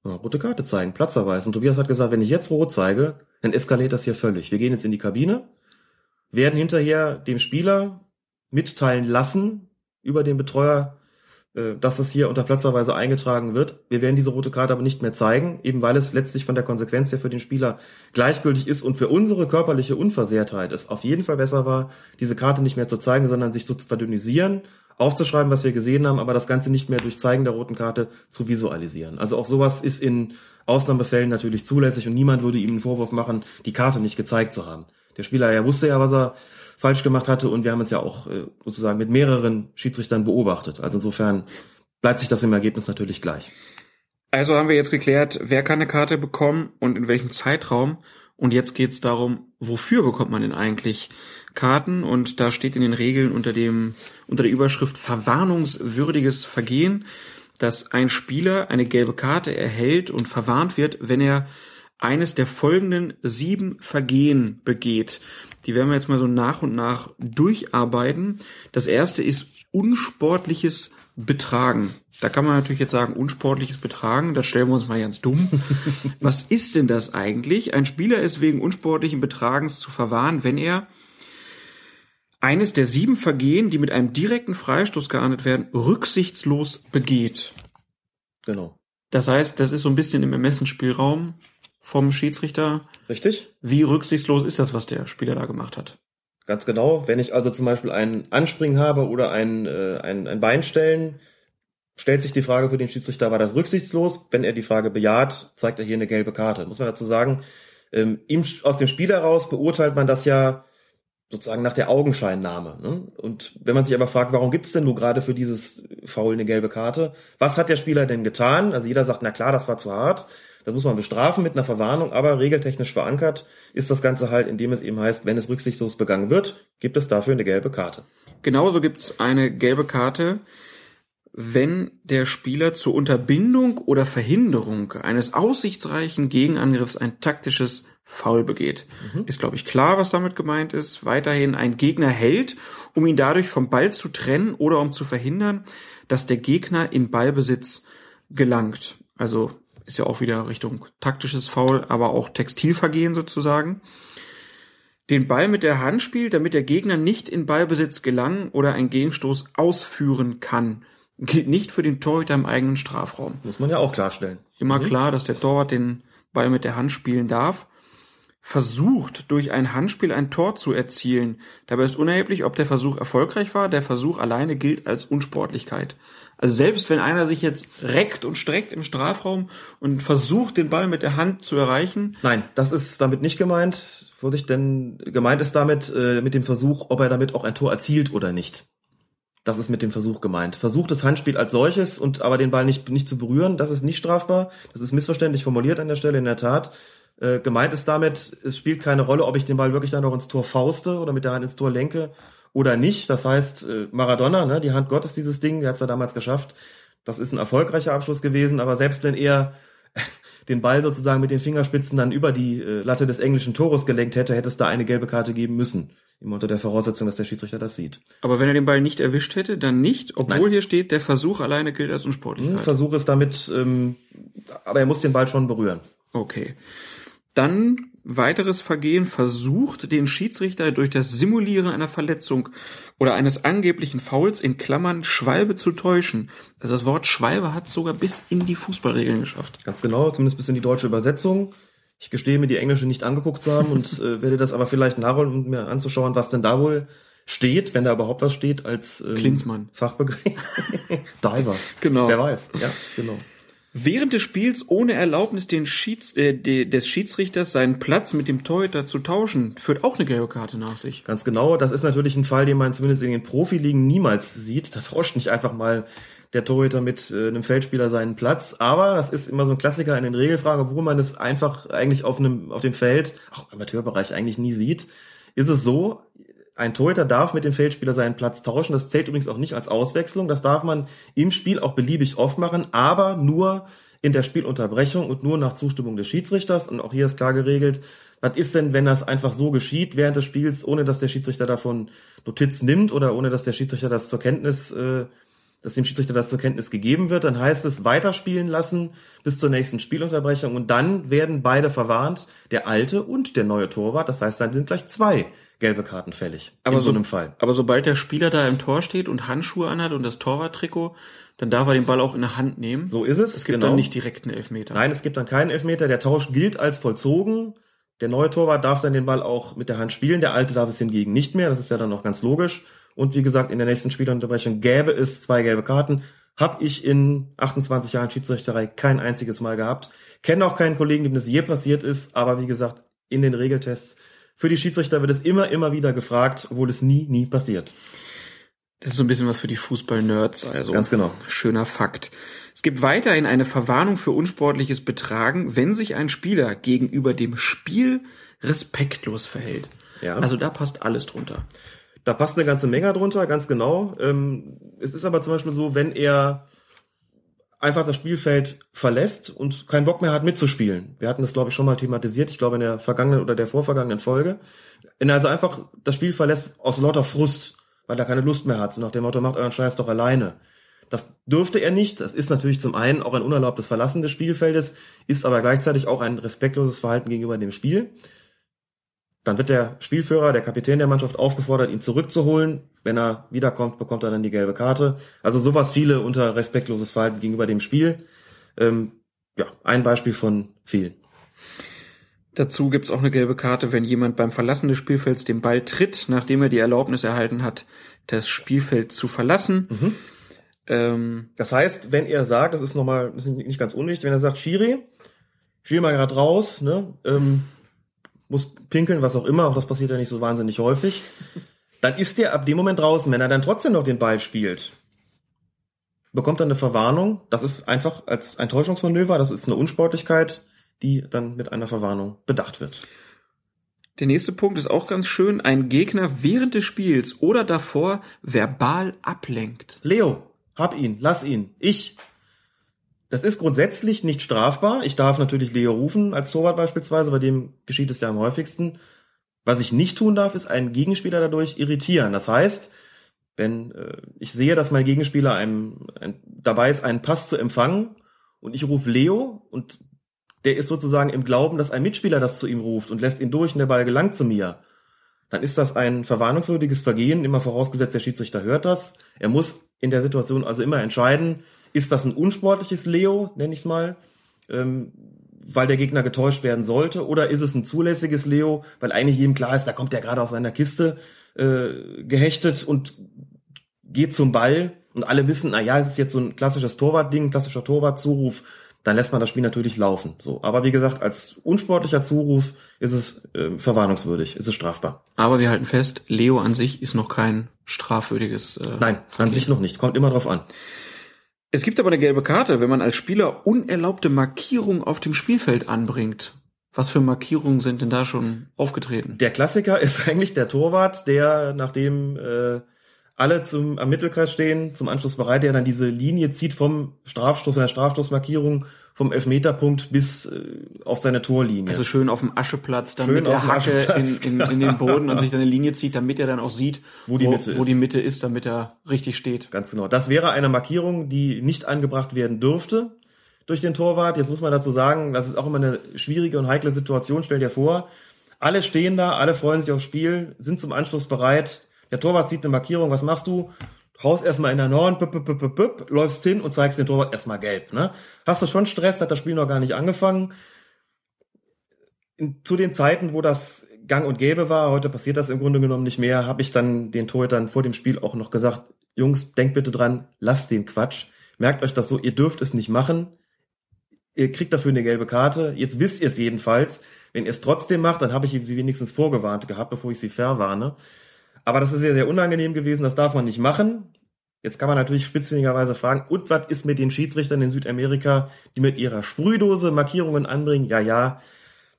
rote Karte zeigen, Platzerweis. Und Tobias hat gesagt, wenn ich jetzt rot zeige, dann eskaliert das hier völlig. Wir gehen jetzt in die Kabine, werden hinterher dem Spieler mitteilen lassen über den Betreuer, dass das hier unter Platzerweise eingetragen wird. Wir werden diese rote Karte aber nicht mehr zeigen, eben weil es letztlich von der Konsequenz her für den Spieler gleichgültig ist und für unsere körperliche Unversehrtheit es auf jeden Fall besser war, diese Karte nicht mehr zu zeigen, sondern sich zu verdünnisieren, aufzuschreiben, was wir gesehen haben, aber das Ganze nicht mehr durch Zeigen der roten Karte zu visualisieren. Also auch sowas ist in Ausnahmefällen natürlich zulässig und niemand würde ihm einen Vorwurf machen, die Karte nicht gezeigt zu haben. Der Spieler ja wusste ja, was er falsch gemacht hatte und wir haben es ja auch äh, sozusagen mit mehreren Schiedsrichtern beobachtet. Also insofern bleibt sich das im Ergebnis natürlich gleich. Also haben wir jetzt geklärt, wer kann eine Karte bekommen und in welchem Zeitraum. Und jetzt geht es darum, wofür bekommt man denn eigentlich Karten? Und da steht in den Regeln unter dem unter der Überschrift verwarnungswürdiges Vergehen, dass ein Spieler eine gelbe Karte erhält und verwarnt wird, wenn er eines der folgenden sieben Vergehen begeht. Die werden wir jetzt mal so nach und nach durcharbeiten. Das erste ist unsportliches Betragen. Da kann man natürlich jetzt sagen, unsportliches Betragen, das stellen wir uns mal ganz dumm. Was ist denn das eigentlich? Ein Spieler ist wegen unsportlichen Betragens zu verwahren, wenn er eines der sieben Vergehen, die mit einem direkten Freistoß geahndet werden, rücksichtslos begeht. Genau. Das heißt, das ist so ein bisschen im Ermessensspielraum vom Schiedsrichter. Richtig. Wie rücksichtslos ist das, was der Spieler da gemacht hat? Ganz genau. Wenn ich also zum Beispiel ein Anspringen habe oder ein, äh, ein, ein Bein stellen, stellt sich die Frage für den Schiedsrichter, war das rücksichtslos? Wenn er die Frage bejaht, zeigt er hier eine gelbe Karte. Muss man dazu sagen, ähm, im, aus dem Spiel heraus beurteilt man das ja sozusagen nach der Augenscheinnahme. Ne? Und wenn man sich aber fragt, warum gibt's denn nur gerade für dieses Foul eine gelbe Karte? Was hat der Spieler denn getan? Also jeder sagt, na klar, das war zu hart. Das muss man bestrafen mit einer Verwarnung, aber regeltechnisch verankert ist das Ganze halt, indem es eben heißt, wenn es rücksichtslos begangen wird, gibt es dafür eine gelbe Karte. Genauso gibt's eine gelbe Karte, wenn der Spieler zur Unterbindung oder Verhinderung eines aussichtsreichen Gegenangriffs ein taktisches Foul begeht. Ist, glaube ich, klar, was damit gemeint ist. Weiterhin ein Gegner hält, um ihn dadurch vom Ball zu trennen oder um zu verhindern, dass der Gegner in Ballbesitz gelangt. Also ist ja auch wieder Richtung taktisches Foul, aber auch Textilvergehen sozusagen. Den Ball mit der Hand spielt, damit der Gegner nicht in Ballbesitz gelangen oder einen Gegenstoß ausführen kann. Gilt nicht für den Torhüter im eigenen Strafraum. Muss man ja auch klarstellen. Immer klar, dass der Torwart den Ball mit der Hand spielen darf. Versucht durch ein Handspiel ein Tor zu erzielen. Dabei ist unerheblich, ob der Versuch erfolgreich war. Der Versuch alleine gilt als Unsportlichkeit. Also selbst wenn einer sich jetzt reckt und streckt im Strafraum und versucht, den Ball mit der Hand zu erreichen, Nein, das ist damit nicht gemeint. Vorsicht, denn gemeint ist damit äh, mit dem Versuch, ob er damit auch ein Tor erzielt oder nicht. Das ist mit dem Versuch gemeint. Versuchtes Handspiel als solches und aber den Ball nicht, nicht zu berühren, das ist nicht strafbar. Das ist missverständlich formuliert an der Stelle, in der Tat. Äh, gemeint ist damit, es spielt keine Rolle, ob ich den Ball wirklich dann noch ins Tor fauste oder mit der Hand ins Tor lenke oder nicht. Das heißt, äh, Maradona, ne, die Hand Gottes, dieses Ding, der hat's ja damals geschafft. Das ist ein erfolgreicher Abschluss gewesen, aber selbst wenn er den Ball sozusagen mit den Fingerspitzen dann über die äh, Latte des englischen Tores gelenkt hätte, hätte es da eine gelbe Karte geben müssen. Immer unter der Voraussetzung, dass der Schiedsrichter das sieht. aber wenn er den Ball nicht erwischt hätte, dann nicht, obwohl Nein. hier steht, der Versuch alleine gilt als Hm, Unsportlichkeit. Versuch es damit, ähm, aber er muss den Ball schon berühren. Okay. Dann weiteres Vergehen versucht, den Schiedsrichter durch das Simulieren einer Verletzung oder eines angeblichen Fouls in Klammern Schwalbe zu täuschen. Also das Wort Schwalbe hat sogar bis in die Fußballregeln geschafft. Ganz genau, zumindest bis in die deutsche Übersetzung. Ich gestehe mir die englische nicht angeguckt zu haben und äh, werde das aber vielleicht nachholen, um mir anzuschauen, was denn da wohl steht, wenn da überhaupt was steht als ähm, Klinsmann. Fachbegriff. Diver. Genau. Wer weiß. Ja, genau. Während des Spiels ohne Erlaubnis Schieds, äh, de, des Schiedsrichters seinen Platz mit dem Torhüter zu tauschen, führt auch eine gelbe Karte nach sich. Ganz genau. Das ist natürlich ein Fall, den man zumindest in den Profiligen niemals sieht. Da tauscht nicht einfach mal der Torhüter mit äh, einem Feldspieler seinen Platz. Aber das ist immer so ein Klassiker in den Regelfragen, obwohl man es einfach eigentlich auf einem, auf dem Feld, auch im Amateurbereich eigentlich nie sieht. Ist es so, ein Torhüter darf mit dem Feldspieler seinen Platz tauschen. Das zählt übrigens auch nicht als Auswechslung. Das darf man im Spiel auch beliebig oft machen, aber nur in der Spielunterbrechung und nur nach Zustimmung des Schiedsrichters. Und auch hier ist klar geregelt, was ist denn, wenn das einfach so geschieht während des Spiels, ohne dass der Schiedsrichter davon Notiz nimmt oder ohne dass der Schiedsrichter das zur Kenntnis, äh, dass dem Schiedsrichter das zur Kenntnis gegeben wird, dann heißt es weiterspielen lassen bis zur nächsten Spielunterbrechung und dann werden beide verwarnt, der alte und der neue Torwart. Das heißt, dann sind gleich zwei gelbe Karten fällig. Aber in so so- einem Fall. Aber sobald der Spieler da im Tor steht und Handschuhe anhat und das Torwarttrikot, dann darf er den Ball auch in der Hand nehmen. So ist es. es gibt genau. dann nicht direkt einen Elfmeter. Nein, es gibt dann keinen Elfmeter. Der Tausch gilt als vollzogen. Der neue Torwart darf dann den Ball auch mit der Hand spielen. Der alte darf es hingegen nicht mehr. Das ist ja dann auch ganz logisch. Und wie gesagt, in der nächsten Spielunterbrechung gäbe es zwei gelbe Karten. Hab ich in 28 Jahren Schiedsrichterei kein einziges Mal gehabt. Kenne auch keinen Kollegen, dem das je passiert ist. Aber wie gesagt, in den Regeltests für die Schiedsrichter wird es immer, immer wieder gefragt, obwohl es nie, nie passiert. Das ist so ein bisschen was für die Fußball-Nerds, also. Ganz genau. Schöner Fakt. Es gibt weiterhin eine Verwarnung für unsportliches Betragen, wenn sich ein Spieler gegenüber dem Spiel respektlos verhält. Ja. Also da passt alles drunter. Da passt eine ganze Menge drunter, ganz genau. Ähm, es ist aber zum Beispiel so, wenn er einfach das Spielfeld verlässt und keinen Bock mehr hat mitzuspielen. Wir hatten das, glaube ich, schon mal thematisiert, ich glaube in der vergangenen oder der vorvergangenen Folge. Wenn er also einfach das Spiel verlässt aus lauter Frust, weil er keine Lust mehr hat, so nach dem Motto, macht euren Scheiß doch alleine. Das dürfte er nicht. Das ist natürlich zum einen auch ein unerlaubtes Verlassen des Spielfeldes, ist aber gleichzeitig auch ein respektloses Verhalten gegenüber dem Spiel. Dann wird der Spielführer, der Kapitän der Mannschaft aufgefordert, ihn zurückzuholen. Wenn er wiederkommt, bekommt er dann die gelbe Karte. Also sowas viele unter respektloses Verhalten gegenüber dem Spiel. Ähm, ja, ein Beispiel von vielen. Dazu gibt's auch eine gelbe Karte, wenn jemand beim Verlassen des Spielfelds den Ball tritt, nachdem er die Erlaubnis erhalten hat, das Spielfeld zu verlassen. Ähm, Das heißt, wenn er sagt, das ist nochmal das ist nicht ganz unwichtig, wenn er sagt, Schiri, Schiri mal gerade raus, ne, ähm, muss pinkeln, was auch immer, auch das passiert ja nicht so wahnsinnig häufig, dann ist der ab dem Moment draußen. Wenn er dann trotzdem noch den Ball spielt, bekommt er eine Verwarnung. Das ist einfach als ein Täuschungsmanöver, das ist eine Unsportlichkeit, die dann mit einer Verwarnung bedacht wird. Der nächste Punkt ist auch ganz schön. Ein Gegner während des Spiels oder davor verbal ablenkt. Leo, hab ihn, lass ihn. Ich. Das ist grundsätzlich nicht strafbar. Ich darf natürlich Leo rufen, als Torwart beispielsweise, bei dem geschieht es ja am häufigsten. Was ich nicht tun darf, ist einen Gegenspieler dadurch irritieren. Das heißt, wenn äh, ich sehe, dass mein Gegenspieler einem, ein, dabei ist, einen Pass zu empfangen und ich rufe Leo und der ist sozusagen im Glauben, dass ein Mitspieler das zu ihm ruft und lässt ihn durch und der Ball gelangt zu mir, dann ist das ein verwarnungswürdiges Vergehen, immer vorausgesetzt, der Schiedsrichter hört das. Er muss in der Situation also immer entscheiden, ist das ein unsportliches Leo, nenne ich es mal, ähm, weil der Gegner getäuscht werden sollte, oder ist es ein zulässiges Leo, weil eigentlich jedem klar ist, da kommt der gerade aus seiner Kiste äh, gehechtet und geht zum Ball und alle wissen, na ja, es ist jetzt so ein klassisches Torwartding, klassischer Torwartzuruf, dann lässt man das Spiel natürlich laufen. So, aber wie gesagt, als unsportlicher Zuruf ist es äh, verwarnungswürdig, ist es strafbar. Aber wir halten fest, Leo an sich ist noch kein strafwürdiges. Äh, Nein, an sich noch nicht. Kommt immer drauf an. Es gibt aber eine gelbe Karte, wenn man als Spieler unerlaubte Markierungen auf dem Spielfeld anbringt. Was für Markierungen sind denn da schon aufgetreten? Der Klassiker ist eigentlich der Torwart, der nachdem äh, alle zum, am Mittelkreis stehen, zum Anschluss bereit, der dann diese Linie zieht vom Strafstoß, von der Strafstoßmarkierung vom Elfmeterpunkt bis äh, auf seine Torlinie. Also schön auf dem Ascheplatz, dann Schön mit der Hacke in, in, in den Boden und sich dann eine Linie zieht, damit er dann auch sieht, Wo die Mitte wo ist. die Mitte ist, damit er richtig steht. Ganz genau. Das wäre eine Markierung, die nicht angebracht werden dürfte durch den Torwart. Jetzt muss man dazu sagen, das ist auch immer eine schwierige und heikle Situation. Stell dir vor, alle stehen da, alle freuen sich aufs Spiel, sind zum Anschluss bereit. Der Torwart sieht eine Markierung. Was machst du? Haust erstmal in der Norden, püpp, püpp, püpp, püpp, läufst hin und zeigst den Torwart erstmal gelb. Ne? Hast du schon Stress, hat das Spiel noch gar nicht angefangen. Zu den Zeiten, wo das gang und gäbe war, heute passiert das im Grunde genommen nicht mehr, habe ich dann den Torhütern vor dem Spiel auch noch gesagt, Jungs, denkt bitte dran, lasst den Quatsch. Merkt euch das so, ihr dürft es nicht machen. Ihr kriegt dafür eine gelbe Karte. Jetzt wisst ihr es jedenfalls. Wenn ihr es trotzdem macht, dann habe ich sie wenigstens vorgewarnt gehabt, bevor ich sie verwarne. Aber das ist sehr, sehr unangenehm gewesen. Das darf man nicht machen. Jetzt kann man natürlich spitzfindigerweise fragen, und was ist mit den Schiedsrichtern in Südamerika, die mit ihrer Sprühdose Markierungen anbringen? Ja, ja,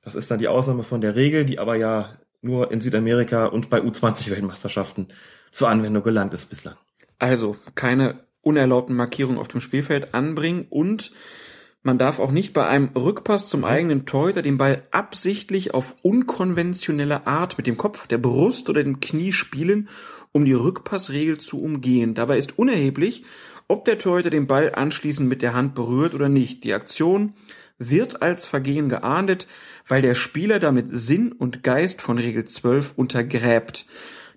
das ist dann die Ausnahme von der Regel, die aber ja nur in Südamerika und bei U20-Weltmeisterschaften zur Anwendung gelangt ist bislang. Also keine unerlaubten Markierungen auf dem Spielfeld anbringen und man darf auch nicht bei einem Rückpass zum eigenen Torhüter den Ball absichtlich auf unkonventionelle Art mit dem Kopf, der Brust oder dem Knie spielen, um die Rückpassregel zu umgehen. Dabei ist unerheblich, ob der Torhüter den Ball anschließend mit der Hand berührt oder nicht. Die Aktion wird als Vergehen geahndet, weil der Spieler damit Sinn und Geist von Regel 12 untergräbt.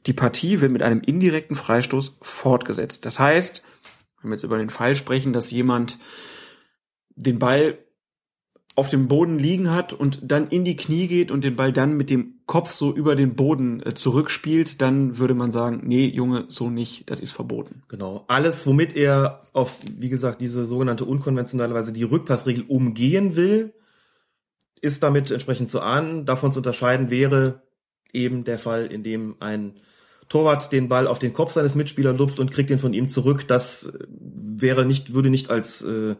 Die Partie wird mit einem indirekten Freistoß fortgesetzt. Das heißt, wenn wir jetzt über den Fall sprechen, dass jemand den Ball auf dem Boden liegen hat und dann in die Knie geht und den Ball dann mit dem Kopf so über den Boden äh, zurückspielt, dann würde man sagen, nee, Junge, so nicht, das ist verboten. Genau. Alles, womit er auf, wie gesagt, diese sogenannte unkonventionelle Weise die Rückpassregel umgehen will, ist damit entsprechend zu ahnen. Davon zu unterscheiden wäre eben der Fall, in dem ein Torwart den Ball auf den Kopf seines Mitspielers lupft und kriegt ihn von ihm zurück. Das äh, wäre nicht, würde nicht als äh,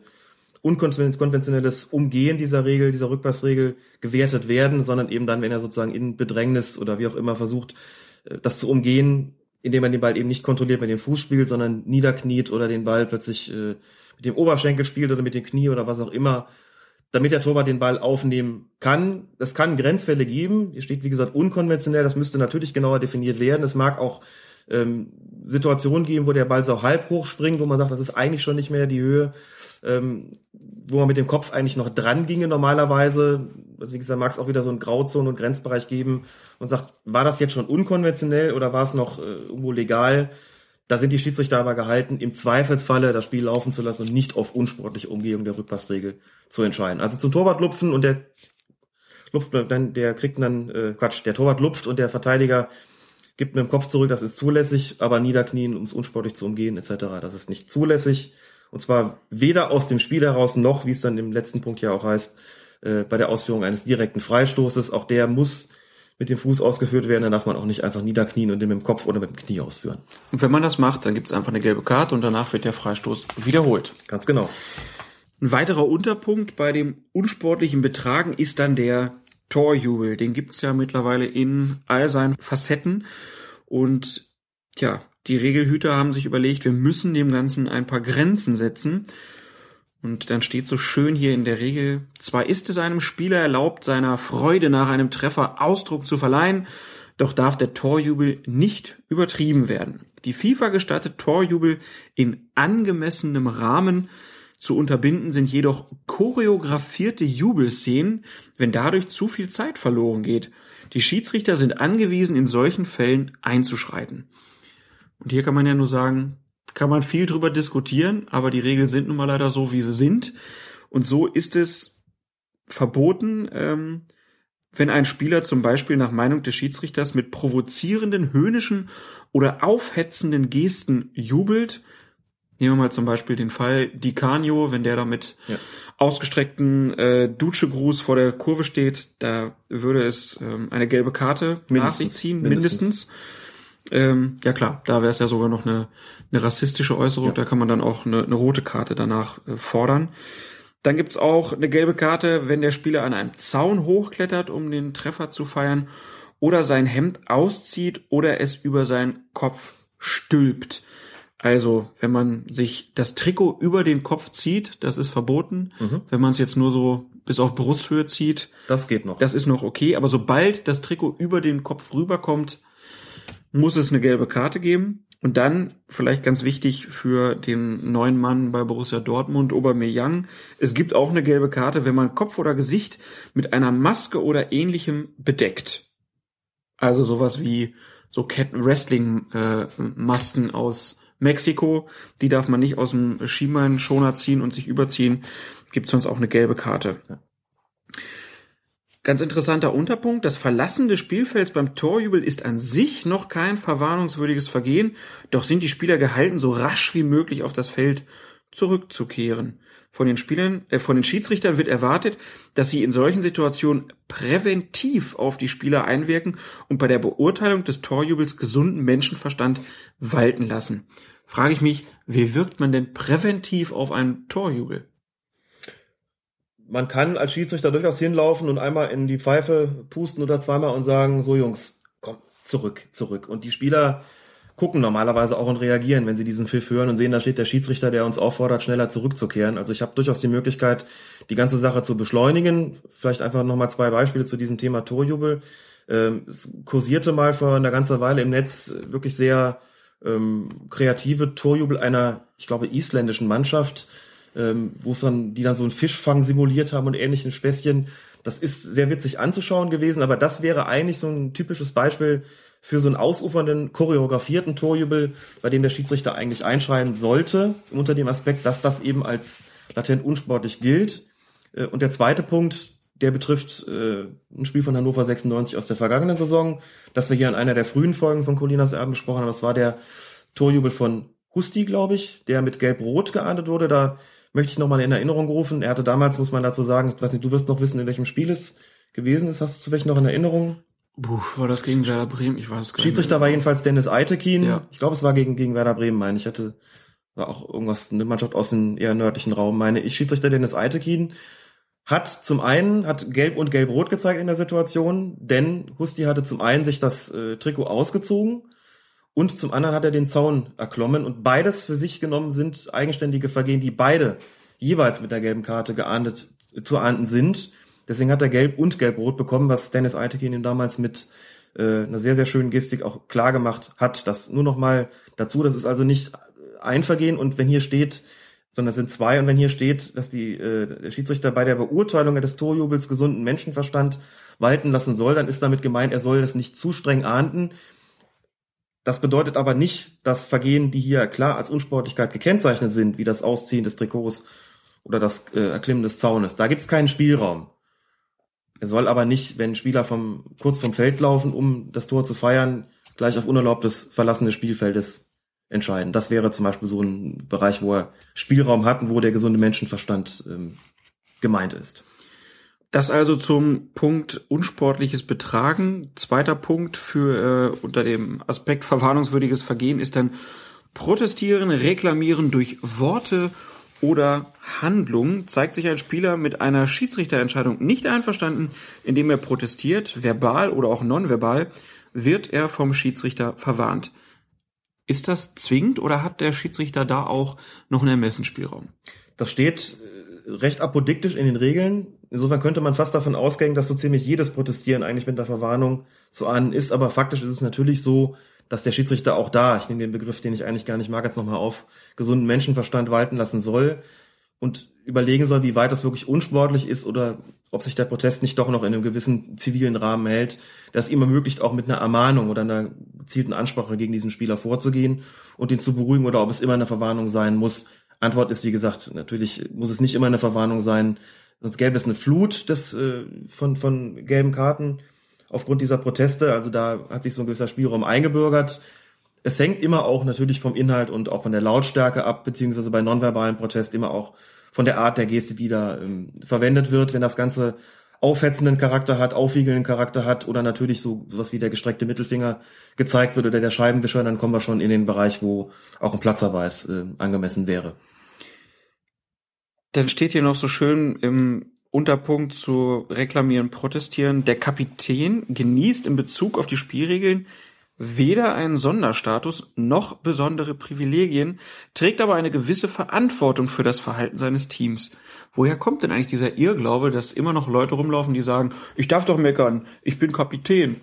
unkonventionelles Umgehen dieser Regel, dieser Rückpassregel gewertet werden, sondern eben dann, wenn er sozusagen in Bedrängnis oder wie auch immer versucht, äh, das zu umgehen, indem man den Ball eben nicht kontrolliert mit dem Fuß spielt, sondern niederkniet oder den Ball plötzlich äh, mit dem Oberschenkel spielt oder mit dem Knie oder was auch immer, damit der Torwart den Ball aufnehmen kann. Das kann Grenzfälle geben. Hier steht, wie gesagt, unkonventionell. Das müsste natürlich genauer definiert werden. Es mag auch ähm, Situationen geben, wo der Ball so halb hoch springt, wo man sagt, das ist eigentlich schon nicht mehr die Höhe, ähm, wo man mit dem Kopf eigentlich noch dran ginge normalerweise. Also wie gesagt, mag es auch wieder so einen Grauzonen- und Grenzbereich geben und sagt, war das jetzt schon unkonventionell oder war es noch äh, irgendwo legal? Da sind die Schiedsrichter aber gehalten, im Zweifelsfalle das Spiel laufen zu lassen und nicht auf unsportliche Umgehung der Rückpassregel zu entscheiden. Also zum Torwart lupfen und der lupft dann, der kriegt dann, äh, Quatsch, der Torwart lupft und der Verteidiger gibt mit dem Kopf zurück, das ist zulässig, aber niederknien, um es unsportlich zu umgehen, etc. Das ist nicht zulässig. Und zwar weder aus dem Spiel heraus noch, wie es dann im letzten Punkt ja auch heißt, äh, bei der Ausführung eines direkten Freistoßes. Auch der muss mit dem Fuß ausgeführt werden, dann darf man auch nicht einfach niederknien und den mit dem Kopf oder mit dem Knie ausführen. Und wenn man das macht, dann gibt es einfach eine gelbe Karte und danach wird der Freistoß wiederholt. Ganz genau. Ein weiterer Unterpunkt bei dem unsportlichen Betragen ist dann der Torjubel. Den gibt's ja mittlerweile in all seinen Facetten. Und ja, die Regelhüter haben sich überlegt, wir müssen dem Ganzen ein paar Grenzen setzen. Und dann steht so schön hier in der Regel, zwar ist es einem Spieler erlaubt, seiner Freude nach einem Treffer Ausdruck zu verleihen, doch darf der Torjubel nicht übertrieben werden. Die FIFA gestattet Torjubel in angemessenem Rahmen. Zu unterbinden sind jedoch choreografierte Jubelszenen, wenn dadurch zu viel Zeit verloren geht. Die Schiedsrichter sind angewiesen, in solchen Fällen einzuschreiten. Und hier kann man ja nur sagen, kann man viel drüber diskutieren, aber die Regeln sind nun mal leider so, wie sie sind. Und so ist es verboten, ähm, wenn ein Spieler zum Beispiel nach Meinung des Schiedsrichters mit provozierenden, höhnischen oder aufhetzenden Gesten jubelt. Nehmen wir mal zum Beispiel den Fall Di Canio, wenn der da mit ja. ausgestreckten äh, Dutschegruß vor der Kurve steht, da würde es ähm, eine gelbe Karte mindestens, nach sich ziehen, mindestens. mindestens. Ähm, ja klar, da wäre es ja sogar noch eine, eine rassistische Äußerung, ja. da kann man dann auch eine, eine rote Karte danach äh, fordern. Dann gibt's auch eine gelbe Karte, wenn der Spieler an einem Zaun hochklettert, um den Treffer zu feiern, oder sein Hemd auszieht oder es über seinen Kopf stülpt. Also, wenn man sich das Trikot über den Kopf zieht, das ist verboten. Mhm. Wenn man es jetzt nur so bis auf Brusthöhe zieht, das geht noch. Das ist noch okay, aber sobald das Trikot über den Kopf rüberkommt, muss es eine gelbe Karte geben. Und dann, vielleicht ganz wichtig für den neuen Mann bei Borussia Dortmund, Aubameyang, es gibt auch eine gelbe Karte, wenn man Kopf oder Gesicht mit einer Maske oder ähnlichem bedeckt. Also sowas wie so Wrestling äh, aus Mexiko, die darf man nicht aus dem Schienbeinschoner ziehen und sich überziehen, gibt sonst auch eine gelbe Karte. Ganz interessanter Unterpunkt, das Verlassen des Spielfelds beim Torjubel ist an sich noch kein verwarnungswürdiges Vergehen, doch sind die Spieler gehalten, so rasch wie möglich auf das Feld zurückzukehren. Von den Spielern, äh, von den Schiedsrichtern wird erwartet, dass sie in solchen Situationen präventiv auf die Spieler einwirken und bei der Beurteilung des Torjubels gesunden Menschenverstand walten lassen. Frage ich mich, wie wirkt man denn präventiv auf einen Torjubel? Man kann als Schiedsrichter durchaus hinlaufen und einmal in die Pfeife pusten oder zweimal und sagen, so Jungs, komm, zurück, zurück. Und die Spieler gucken normalerweise auch und reagieren, wenn sie diesen Pfiff hören und sehen, da steht der Schiedsrichter, der uns auffordert, schneller zurückzukehren. Also ich habe durchaus die Möglichkeit, die ganze Sache zu beschleunigen. Vielleicht einfach nochmal zwei Beispiele zu diesem Thema Torjubel. Ähm, es kursierte mal vor einer ganzen Weile im Netz wirklich sehr ähm, kreative Torjubel einer, ich glaube, isländischen Mannschaft, ähm, wo es dann, die dann so einen Fischfang simuliert haben und ähnlichen Späßchen. Das ist sehr witzig anzuschauen gewesen, aber das wäre eigentlich so ein typisches Beispiel für so einen ausufernden, choreografierten Torjubel, bei dem der Schiedsrichter eigentlich einschreien sollte, unter dem Aspekt, dass das eben als latent unsportlich gilt. Äh, und der zweite Punkt, der betrifft äh, ein Spiel von Hannover 96 aus der vergangenen Saison, das wir hier in einer der frühen Folgen von Colinas Erben besprochen haben. Das war der Torjubel von Husti, glaube ich, der mit Gelb-Rot geahndet wurde. Da möchte ich nochmal in Erinnerung rufen. Er hatte damals, muss man dazu sagen, ich weiß nicht, du wirst noch wissen, in welchem Spiel es gewesen ist. Hast du zu welchem noch in Erinnerung? Puh, war das gegen Werder Bremen? Ich weiß es gar nicht. Schiedsrichter war jedenfalls Dennis Eitekin. Ja. Ich glaube, es war gegen, gegen Werder Bremen, meine ich. Hatte, war auch irgendwas, eine Mannschaft aus dem eher nördlichen Raum, meine ich. Schiedsrichter Dennis Eitekin hat zum einen, hat Gelb und Gelb-Rot gezeigt in der Situation, denn Husti hatte zum einen sich das äh, Trikot ausgezogen und zum anderen hat er den Zaun erklommen. Und beides für sich genommen sind eigenständige Vergehen, die beide jeweils mit der gelben Karte geahndet, zu ahnden sind. Deswegen hat er gelb und gelb-rot bekommen, was Dennis Eitekin ihm damals mit äh, einer sehr, sehr schönen Gestik auch klar gemacht hat. Das nur noch mal dazu, das ist also nicht ein Vergehen. Und wenn hier steht, sondern es sind zwei. Und wenn hier steht, dass die, äh, der Schiedsrichter bei der Beurteilung des Torjubels gesunden Menschenverstand walten lassen soll, dann ist damit gemeint, er soll das nicht zu streng ahnden, das bedeutet aber nicht, dass Vergehen, die hier klar als Unsportlichkeit gekennzeichnet sind, wie das Ausziehen des Trikots oder das äh, Erklimmen des Zaunes, da gibt es keinen Spielraum. Er soll aber nicht, wenn Spieler vom, kurz vom Feld laufen, um das Tor zu feiern, gleich auf unerlaubtes Verlassen des Spielfeldes entscheiden. Das wäre zum Beispiel so ein Bereich, wo er Spielraum hat und wo der gesunde Menschenverstand ähm, gemeint ist. Das also zum Punkt unsportliches Betragen. Zweiter Punkt für äh, unter dem Aspekt verwarnungswürdiges Vergehen ist dann protestieren, reklamieren durch Worte oder Handlung. Zeigt sich ein Spieler mit einer Schiedsrichterentscheidung nicht einverstanden, indem er protestiert, verbal oder auch nonverbal, wird er vom Schiedsrichter verwarnt. Ist das zwingend oder hat der Schiedsrichter da auch noch einen Ermessensspielraum? Das steht recht apodiktisch in den Regeln. Insofern könnte man fast davon ausgehen, dass so ziemlich jedes Protestieren eigentlich mit der Verwarnung zu ahnen ist. Aber faktisch ist es natürlich so, dass der Schiedsrichter auch da, ich nehme den Begriff, den ich eigentlich gar nicht mag, jetzt nochmal auf, gesunden Menschenverstand walten lassen soll und überlegen soll, wie weit das wirklich unsportlich ist oder ob sich der Protest nicht doch noch in einem gewissen zivilen Rahmen hält, das ihm ermöglicht, auch mit einer Ermahnung oder einer gezielten Ansprache gegen diesen Spieler vorzugehen und ihn zu beruhigen oder ob es immer eine Verwarnung sein muss. Antwort ist, wie gesagt, natürlich muss es nicht immer eine Verwarnung sein, sonst gäbe es eine Flut des, äh, von, von gelben Karten aufgrund dieser Proteste. Also da hat sich so ein gewisser Spielraum eingebürgert. Es hängt immer auch natürlich vom Inhalt und auch von der Lautstärke ab, beziehungsweise bei nonverbalen Protest immer auch von der Art der Geste, die da ähm, verwendet wird. Wenn das Ganze aufhetzenden Charakter hat, aufwiegelnden Charakter hat oder natürlich so was wie der gestreckte Mittelfinger gezeigt wird oder der Scheibenwischer, dann kommen wir schon in den Bereich, wo auch ein Platzverweis äh, angemessen wäre. Dann steht hier noch so schön im Unterpunkt zu reklamieren, protestieren. Der Kapitän genießt in Bezug auf die Spielregeln weder einen Sonderstatus noch besondere Privilegien, trägt aber eine gewisse Verantwortung für das Verhalten seines Teams. Woher kommt denn eigentlich dieser Irrglaube, dass immer noch Leute rumlaufen, die sagen, ich darf doch meckern, ich bin Kapitän?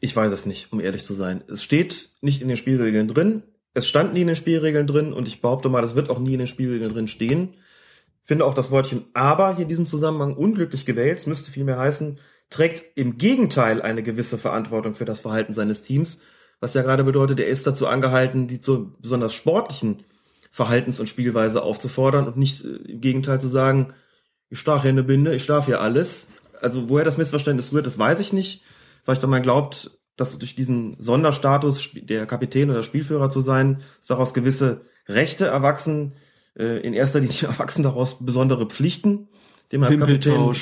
Ich weiß es nicht, um ehrlich zu sein. Es steht nicht in den Spielregeln drin. Es stand nie in den Spielregeln drin und ich behaupte mal, das wird auch nie in den Spielregeln drin stehen finde auch das Wörtchen aber hier in diesem Zusammenhang unglücklich gewählt. Es müsste vielmehr heißen, trägt im Gegenteil eine gewisse Verantwortung für das Verhalten seines Teams, was ja gerade bedeutet, er ist dazu angehalten, die zu besonders sportlichen Verhaltens- und Spielweise aufzufordern und nicht äh, im Gegenteil zu sagen, ich stach hier eine Binde, ich darf hier alles. Also woher das Missverständnis rührt, das weiß ich nicht. Vielleicht man glaubt, dass durch diesen Sonderstatus, der Kapitän oder Spielführer zu sein, daraus gewisse Rechte erwachsen, äh, in erster Linie erwachsen daraus besondere Pflichten, dem als Kapitän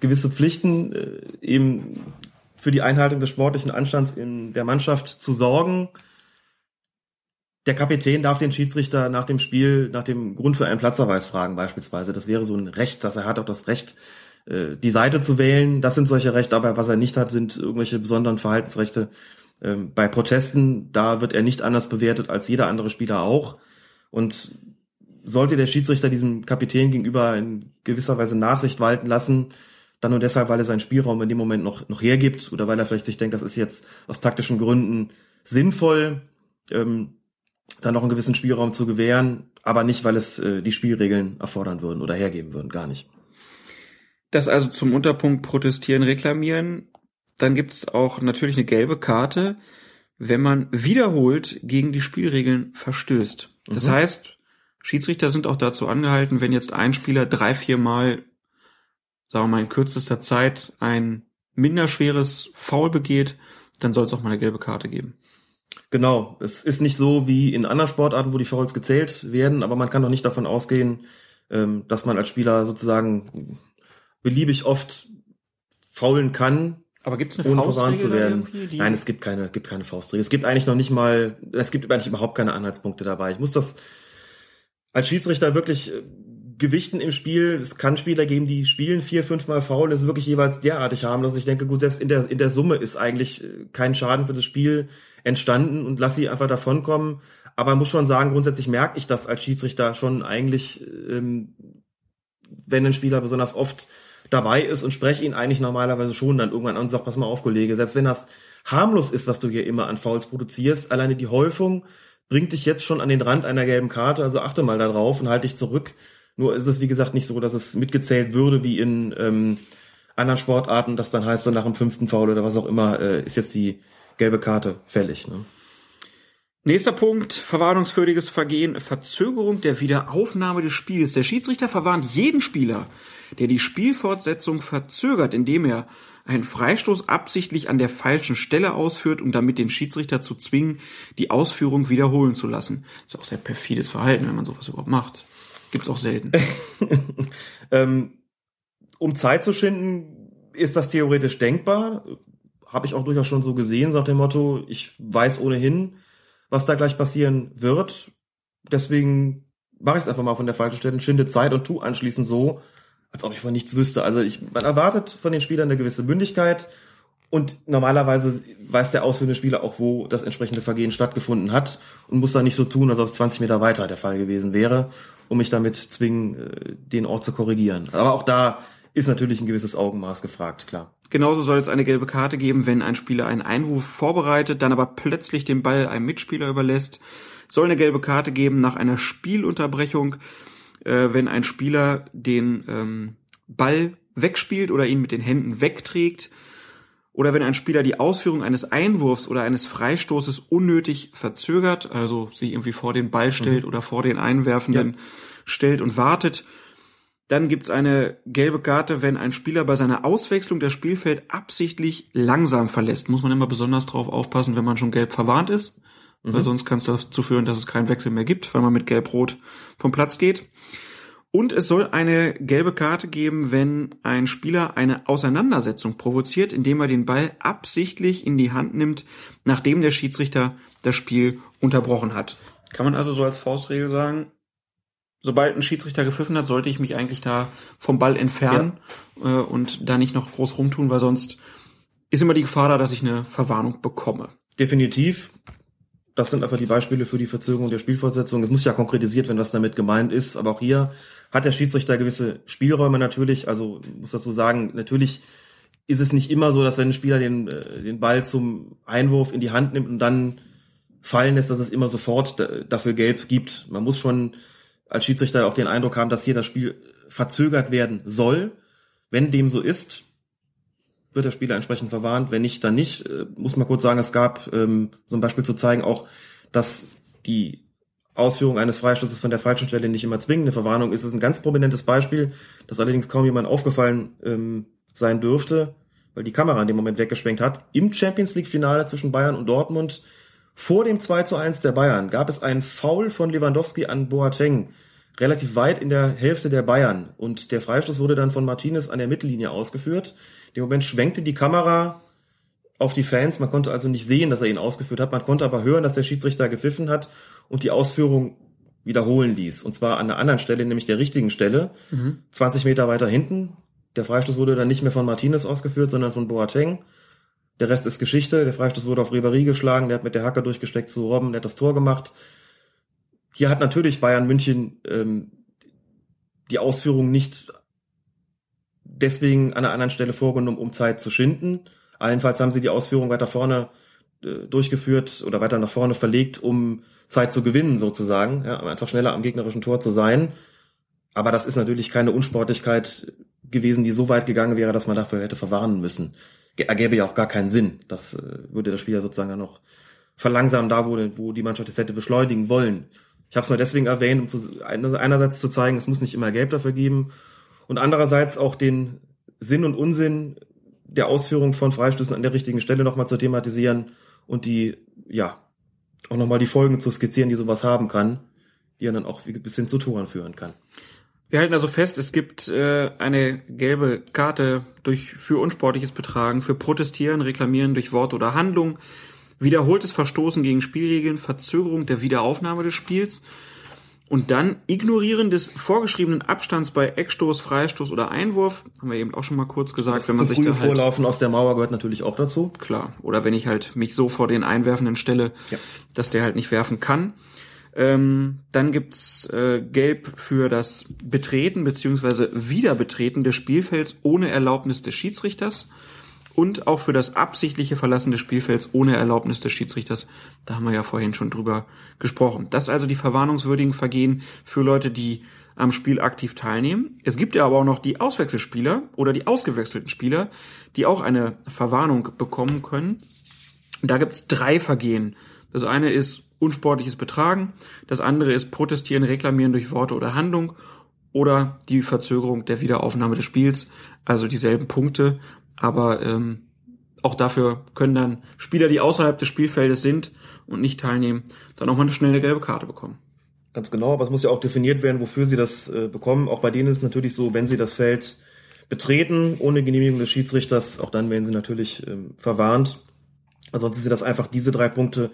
gewisse Pflichten äh, eben für die Einhaltung des sportlichen Anstands in der Mannschaft zu sorgen. Der Kapitän darf den Schiedsrichter nach dem Spiel, nach dem Grund für einen Platzverweis fragen beispielsweise. Das wäre so ein Recht, dass er hat, auch das Recht, äh, die Seite zu wählen. Das sind solche Rechte, aber was er nicht hat, sind irgendwelche besonderen Verhaltensrechte. Ähm, bei Protesten, da wird er nicht anders bewertet als jeder andere Spieler auch. Und sollte der Schiedsrichter diesem Kapitän gegenüber in gewisser Weise Nachsicht walten lassen, dann nur deshalb, weil er seinen Spielraum in dem Moment noch, noch hergibt oder weil er vielleicht sich denkt, das ist jetzt aus taktischen Gründen sinnvoll, ähm, dann noch einen gewissen Spielraum zu gewähren, aber nicht, weil es äh, die Spielregeln erfordern würden oder hergeben würden, gar nicht. Das also zum Unterpunkt protestieren, reklamieren. Dann gibt's auch natürlich eine gelbe Karte, wenn man wiederholt gegen die Spielregeln verstößt. Das mhm. heißt, Schiedsrichter sind auch dazu angehalten, wenn jetzt ein Spieler drei, vier Mal, sagen wir mal, in kürzester Zeit ein minderschweres Foul begeht, dann soll es auch mal eine gelbe Karte geben. Genau, es ist nicht so wie in anderen Sportarten, wo die Fouls gezählt werden, aber man kann doch nicht davon ausgehen, ähm, dass man als Spieler sozusagen beliebig oft faulen kann, aber gibt es eine ohne verwarnt zu werden? Nein, es gibt keine, gibt keine Faustregel. Es gibt eigentlich noch nicht mal, es gibt eigentlich überhaupt keine Anhaltspunkte dabei. Ich muss das als Schiedsrichter wirklich äh, gewichten im Spiel. Es kann Spieler geben, die spielen vier, fünfmal faul, das ist wirklich jeweils derartig harmlos. Ich denke, gut, selbst in der, in der Summe ist eigentlich äh, kein Schaden für das Spiel entstanden und lass sie einfach davonkommen. Aber muss schon sagen, grundsätzlich merke ich das als Schiedsrichter schon eigentlich, ähm, wenn ein Spieler besonders oft dabei ist und spreche ihn eigentlich normalerweise schon dann irgendwann an und sag, pass mal auf, Kollege, selbst wenn das harmlos ist, was du hier immer an Fouls produzierst, alleine die Häufung bringt dich jetzt schon an den Rand einer gelben Karte, also achte mal darauf und halte dich zurück. Nur ist es, wie gesagt, nicht so, dass es mitgezählt würde wie in ähm, anderen Sportarten, das dann heißt, so nach dem fünften Foul oder was auch immer, äh, ist jetzt die gelbe Karte fällig. Ne? Nächster Punkt, verwarnungswürdiges Vergehen, Verzögerung der Wiederaufnahme des Spiels. Der Schiedsrichter verwarnt jeden Spieler, der die Spielfortsetzung verzögert, indem er einen Freistoß absichtlich an der falschen Stelle ausführt, um damit den Schiedsrichter zu zwingen, die Ausführung wiederholen zu lassen. Das ist auch sehr perfides Verhalten, wenn man sowas überhaupt macht. Gibt's auch selten. ähm, um Zeit zu schinden, ist das theoretisch denkbar. Habe ich auch durchaus schon so gesehen, nach dem Motto, ich weiß ohnehin, was da gleich passieren wird. Deswegen mache ich es einfach mal von der falschen Stelle, schinde Zeit und tu anschließend so, als ob ich von nichts wüsste. Also ich, man erwartet von den Spielern eine gewisse Mündigkeit und normalerweise weiß der ausführende Spieler auch, wo das entsprechende Vergehen stattgefunden hat und muss dann nicht so tun, als ob es 20 Meter weiter der Fall gewesen wäre, um mich damit zwingen, äh, den Ort zu korrigieren. Aber auch da ist natürlich ein gewisses Augenmaß gefragt, klar. Genauso soll es eine gelbe Karte geben, wenn ein Spieler einen Einwurf vorbereitet, dann aber plötzlich den Ball einem Mitspieler überlässt. Soll eine gelbe Karte geben nach einer Spielunterbrechung, äh, wenn ein Spieler den ähm, Ball wegspielt oder ihn mit den Händen wegträgt oder wenn ein Spieler die Ausführung eines Einwurfs oder eines Freistoßes unnötig verzögert, also sich irgendwie vor den Ball stellt mhm. oder vor den Einwerfenden ja. stellt und wartet. Dann gibt's eine gelbe Karte, wenn ein Spieler bei seiner Auswechslung das Spielfeld absichtlich langsam verlässt. Muss man immer besonders drauf aufpassen, wenn man schon gelb verwarnt ist. Mhm. Weil sonst kann es dazu führen, dass es keinen Wechsel mehr gibt, weil man mit gelb-rot vom Platz geht. Und es soll eine gelbe Karte geben, wenn ein Spieler eine Auseinandersetzung provoziert, indem er den Ball absichtlich in die Hand nimmt, nachdem der Schiedsrichter das Spiel unterbrochen hat. Kann man also so als Faustregel sagen, sobald ein Schiedsrichter gepfiffen hat, sollte ich mich eigentlich da vom Ball entfernen ja. äh, und da nicht noch groß rumtun, weil sonst ist immer die Gefahr da, dass ich eine Verwarnung bekomme. Definitiv. Das sind einfach die Beispiele für die Verzögerung der Spielfortsetzung. Es muss ja konkretisiert werden, was damit gemeint ist. Aber auch hier hat der Schiedsrichter gewisse Spielräume natürlich. Also muss dazu sagen, natürlich ist es nicht immer so, dass wenn ein Spieler den, äh, den Ball zum Einwurf in die Hand nimmt und dann fallen lässt, dass es immer sofort dafür gelb gibt. Man muss schon als Schiedsrichter auch den Eindruck haben, dass hier das Spiel verzögert werden soll. Wenn dem so ist, wird der Spieler entsprechend verwarnt. Wenn nicht, dann nicht. Äh, muss man kurz sagen, es gab ähm, zum Beispiel zu zeigen auch, dass die Ausführung eines Freistoßes von der falschen Stelle nicht immer zwingende Verwarnung ist. Es ist ein ganz prominentes Beispiel, das allerdings kaum jemand aufgefallen ähm, sein dürfte, weil die Kamera in dem Moment weggeschwenkt hat. Im Champions League Finale zwischen Bayern und Dortmund vor dem 2 zu 1 der Bayern gab es einen Foul von Lewandowski an Boateng, relativ weit in der Hälfte der Bayern. Und der Freistoß wurde dann von Martinez an der Mittellinie ausgeführt. Dem Moment schwenkte die Kamera auf die Fans. Man konnte also nicht sehen, dass er ihn ausgeführt hat. Man konnte aber hören, dass der Schiedsrichter gepfiffen hat und die Ausführung wiederholen ließ. Und zwar an einer anderen Stelle, nämlich der richtigen Stelle. Mhm. 20 Meter weiter hinten. Der Freistoß wurde dann nicht mehr von Martinez ausgeführt, sondern von Boateng. Der Rest ist Geschichte. Der Freistoß wurde auf Ribéry geschlagen. Der hat mit der Hacke durchgesteckt zu Robben. Der hat das Tor gemacht. Hier hat natürlich Bayern München ähm, die Ausführung nicht deswegen an einer anderen Stelle vorgenommen, um Zeit zu schinden. Allenfalls haben sie die Ausführung weiter vorne äh, durchgeführt oder weiter nach vorne verlegt, um Zeit zu gewinnen sozusagen, ja, um einfach schneller am gegnerischen Tor zu sein. Aber das ist natürlich keine Unsportlichkeit gewesen, die so weit gegangen wäre, dass man dafür hätte verwarnen müssen ergäbe ja auch gar keinen Sinn. Das äh, würde das Spiel ja sozusagen ja noch verlangsamen, da wo, wo die Mannschaft es hätte beschleunigen wollen. Ich habe es nur deswegen erwähnt, um zu, einerseits zu zeigen, es muss nicht immer Gelb dafür geben und andererseits auch den Sinn und Unsinn der Ausführung von Freistößen an der richtigen Stelle nochmal zu thematisieren und die, ja, auch nochmal die Folgen zu skizzieren, die sowas haben kann, die dann auch bis hin zu Toren führen kann. Wir halten also fest, es gibt äh, eine gelbe Karte durch für unsportliches Betragen, für Protestieren, Reklamieren durch Wort oder Handlung, wiederholtes Verstoßen gegen Spielregeln, Verzögerung der Wiederaufnahme des Spiels und dann Ignorieren des vorgeschriebenen Abstands bei Eckstoß, Freistoß oder Einwurf, haben wir eben auch schon mal kurz gesagt, das wenn man sich da halt Vorlaufen aus der Mauer gehört natürlich auch dazu. Klar, oder wenn ich halt mich so vor den Einwerfenden stelle, ja. dass der halt nicht werfen kann. Ähm, dann gibt's äh, Gelb für das Betreten beziehungsweise Wiederbetreten des Spielfelds ohne Erlaubnis des Schiedsrichters und auch für das absichtliche Verlassen des Spielfelds ohne Erlaubnis des Schiedsrichters. Da haben wir ja vorhin schon drüber gesprochen. Das also die verwarnungswürdigen Vergehen für Leute, die am Spiel aktiv teilnehmen. Es gibt ja aber auch noch die Auswechselspieler oder die ausgewechselten Spieler, die auch eine Verwarnung bekommen können. Da gibt's drei Vergehen. Das eine ist unsportliches Betragen. Das andere ist Protestieren, Reklamieren durch Worte oder Handlung oder die Verzögerung der Wiederaufnahme des Spiels. Also dieselben Punkte, aber ähm, auch dafür können dann Spieler, die außerhalb des Spielfeldes sind und nicht teilnehmen, dann auch mal eine schnelle gelbe Karte bekommen. Ganz genau, aber es muss ja auch definiert werden, wofür sie das äh, bekommen. Auch bei denen ist es natürlich so, wenn sie das Feld betreten, ohne Genehmigung des Schiedsrichters, auch dann werden sie natürlich ähm, verwarnt. Ansonsten sind das einfach diese drei Punkte,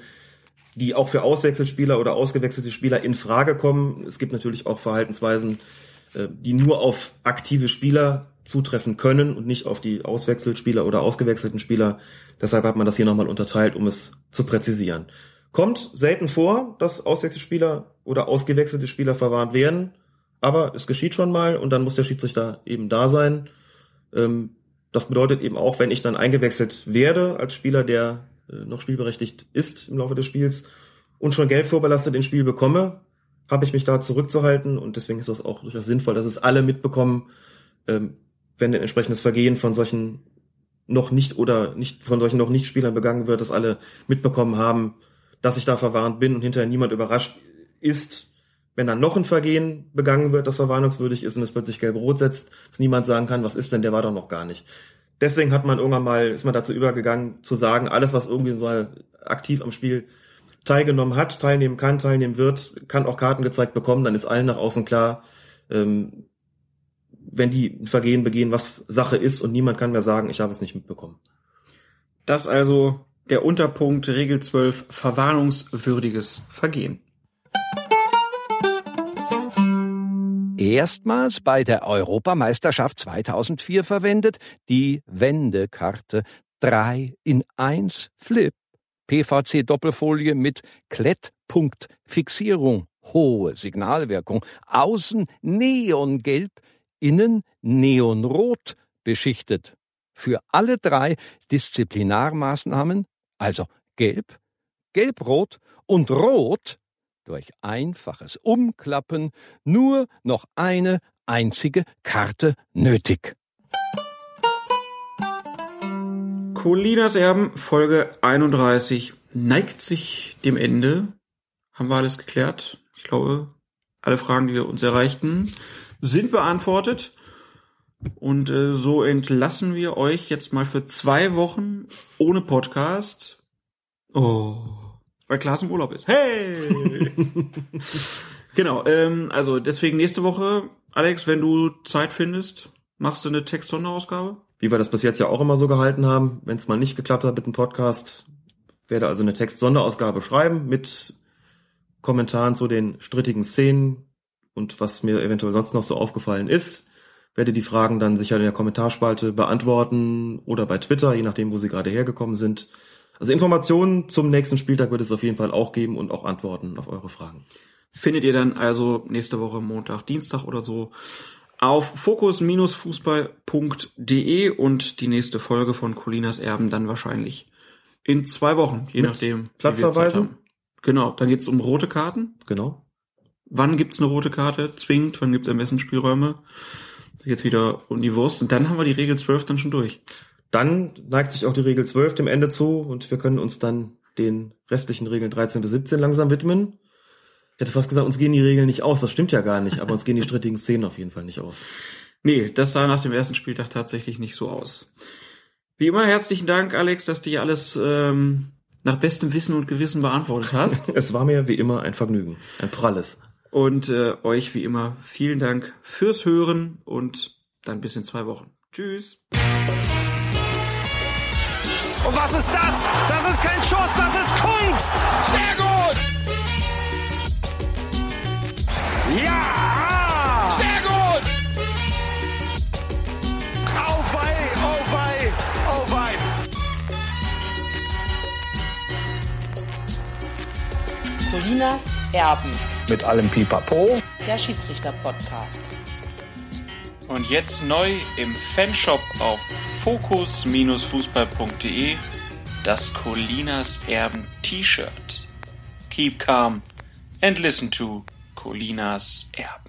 die auch für Auswechselspieler oder ausgewechselte Spieler in Frage kommen. Es gibt natürlich auch Verhaltensweisen, äh, die nur auf aktive Spieler zutreffen können und nicht auf die Auswechselspieler oder ausgewechselten Spieler. Deshalb hat man das hier nochmal unterteilt, um es zu präzisieren. Kommt selten vor, dass Auswechselspieler oder ausgewechselte Spieler verwarnt werden, aber es geschieht schon mal und dann muss der Schiedsrichter eben da sein. Ähm, das bedeutet eben auch, wenn ich dann eingewechselt werde als Spieler, der äh, noch spielberechtigt ist im Laufe des Spiels und schon gelb vorbelastet ins Spiel bekomme, habe ich mich da zurückzuhalten und deswegen ist das auch durchaus sinnvoll, dass es alle mitbekommen, ähm, wenn ein entsprechendes Vergehen von solchen noch nicht oder nicht von solchen noch nicht Spielern begangen wird, dass alle mitbekommen haben, dass ich da verwarnt bin und hinterher niemand überrascht ist, wenn dann noch ein Vergehen begangen wird, das verwarnungswürdig ist und es plötzlich gelb-rot setzt, dass niemand sagen kann, was ist denn, der war doch noch gar nicht. Deswegen hat man irgendwann mal, ist man dazu übergegangen, zu sagen, alles, was irgendwie so aktiv am Spiel teilgenommen hat, teilnehmen kann, teilnehmen wird, kann auch Karten gezeigt bekommen, dann ist allen nach außen klar, ähm, wenn die ein Vergehen begehen, was Sache ist und niemand kann mehr sagen, ich habe es nicht mitbekommen. Das also der Unterpunkt Regel 12 verwarnungswürdiges Vergehen. Erstmals bei der Europameisterschaft 2004 verwendet die Wendekarte 3 in 1 Flip. PVC-Doppelfolie mit Klettpunktfixierung, hohe Signalwirkung, außen neongelb, innen neonrot beschichtet. Für alle drei Disziplinarmaßnahmen, also gelb, gelbrot und rot, durch einfaches Umklappen nur noch eine einzige Karte nötig. Colinas Erben, Folge 31, neigt sich dem Ende. Haben wir alles geklärt? Ich glaube, alle Fragen, die wir uns erreichten, sind beantwortet. Und äh, so entlassen wir euch jetzt mal für zwei Wochen ohne Podcast. Oh, weil Klaas im Urlaub ist. Hey! genau, ähm, also deswegen nächste Woche, Alex, wenn du Zeit findest, machst du eine Text-Sonderausgabe? wie wir das bis jetzt ja auch immer so gehalten haben. Wenn es mal nicht geklappt hat mit dem Podcast, werde also eine Text-Sonderausgabe schreiben mit Kommentaren zu den strittigen Szenen und was mir eventuell sonst noch so aufgefallen ist. Werde die Fragen dann sicher in der Kommentarspalte beantworten oder bei Twitter, je nachdem, wo sie gerade hergekommen sind. Also Informationen zum nächsten Spieltag wird es auf jeden Fall auch geben und auch Antworten auf eure Fragen. Findet ihr dann also nächste Woche Montag, Dienstag oder so auf fokus-fußball.de und die nächste Folge von Colinas Erben dann wahrscheinlich in zwei Wochen, je Mit nachdem. Platzverweisen? Genau, dann geht's um rote Karten. Genau. Wann gibt's eine rote Karte? Zwingend, wann gibt's am besten Spielräume? Jetzt wieder um die Wurst und dann haben wir die Regel 12 dann schon durch. Dann neigt sich auch die Regel 12 dem Ende zu und wir können uns dann den restlichen Regeln 13 bis 17 langsam widmen. Ich hätte fast gesagt, uns gehen die Regeln nicht aus. Das stimmt ja gar nicht, aber uns gehen die strittigen Szenen auf jeden Fall nicht aus. Nee, das sah nach dem ersten Spieltag tatsächlich nicht so aus. Wie immer herzlichen Dank, Alex, dass du hier alles ähm, nach bestem Wissen und Gewissen beantwortet hast. Es war mir wie immer ein Vergnügen, ein pralles. Und äh, euch wie immer vielen Dank fürs Hören und dann bis in zwei Wochen. Tschüss. Und was ist das? Das ist kein Schuss, das ist Kunst. Sehr gut. Ja! Sehr gut! Oh wei, oh wei, oh wei. Colinas Erben, Mit allem Pipapo. der Schiedsrichter-Podcast. Und jetzt neu im Fanshop auf fokus-fußball.de das Colinas Erben T-Shirt. Keep calm and listen to Colinas Erben.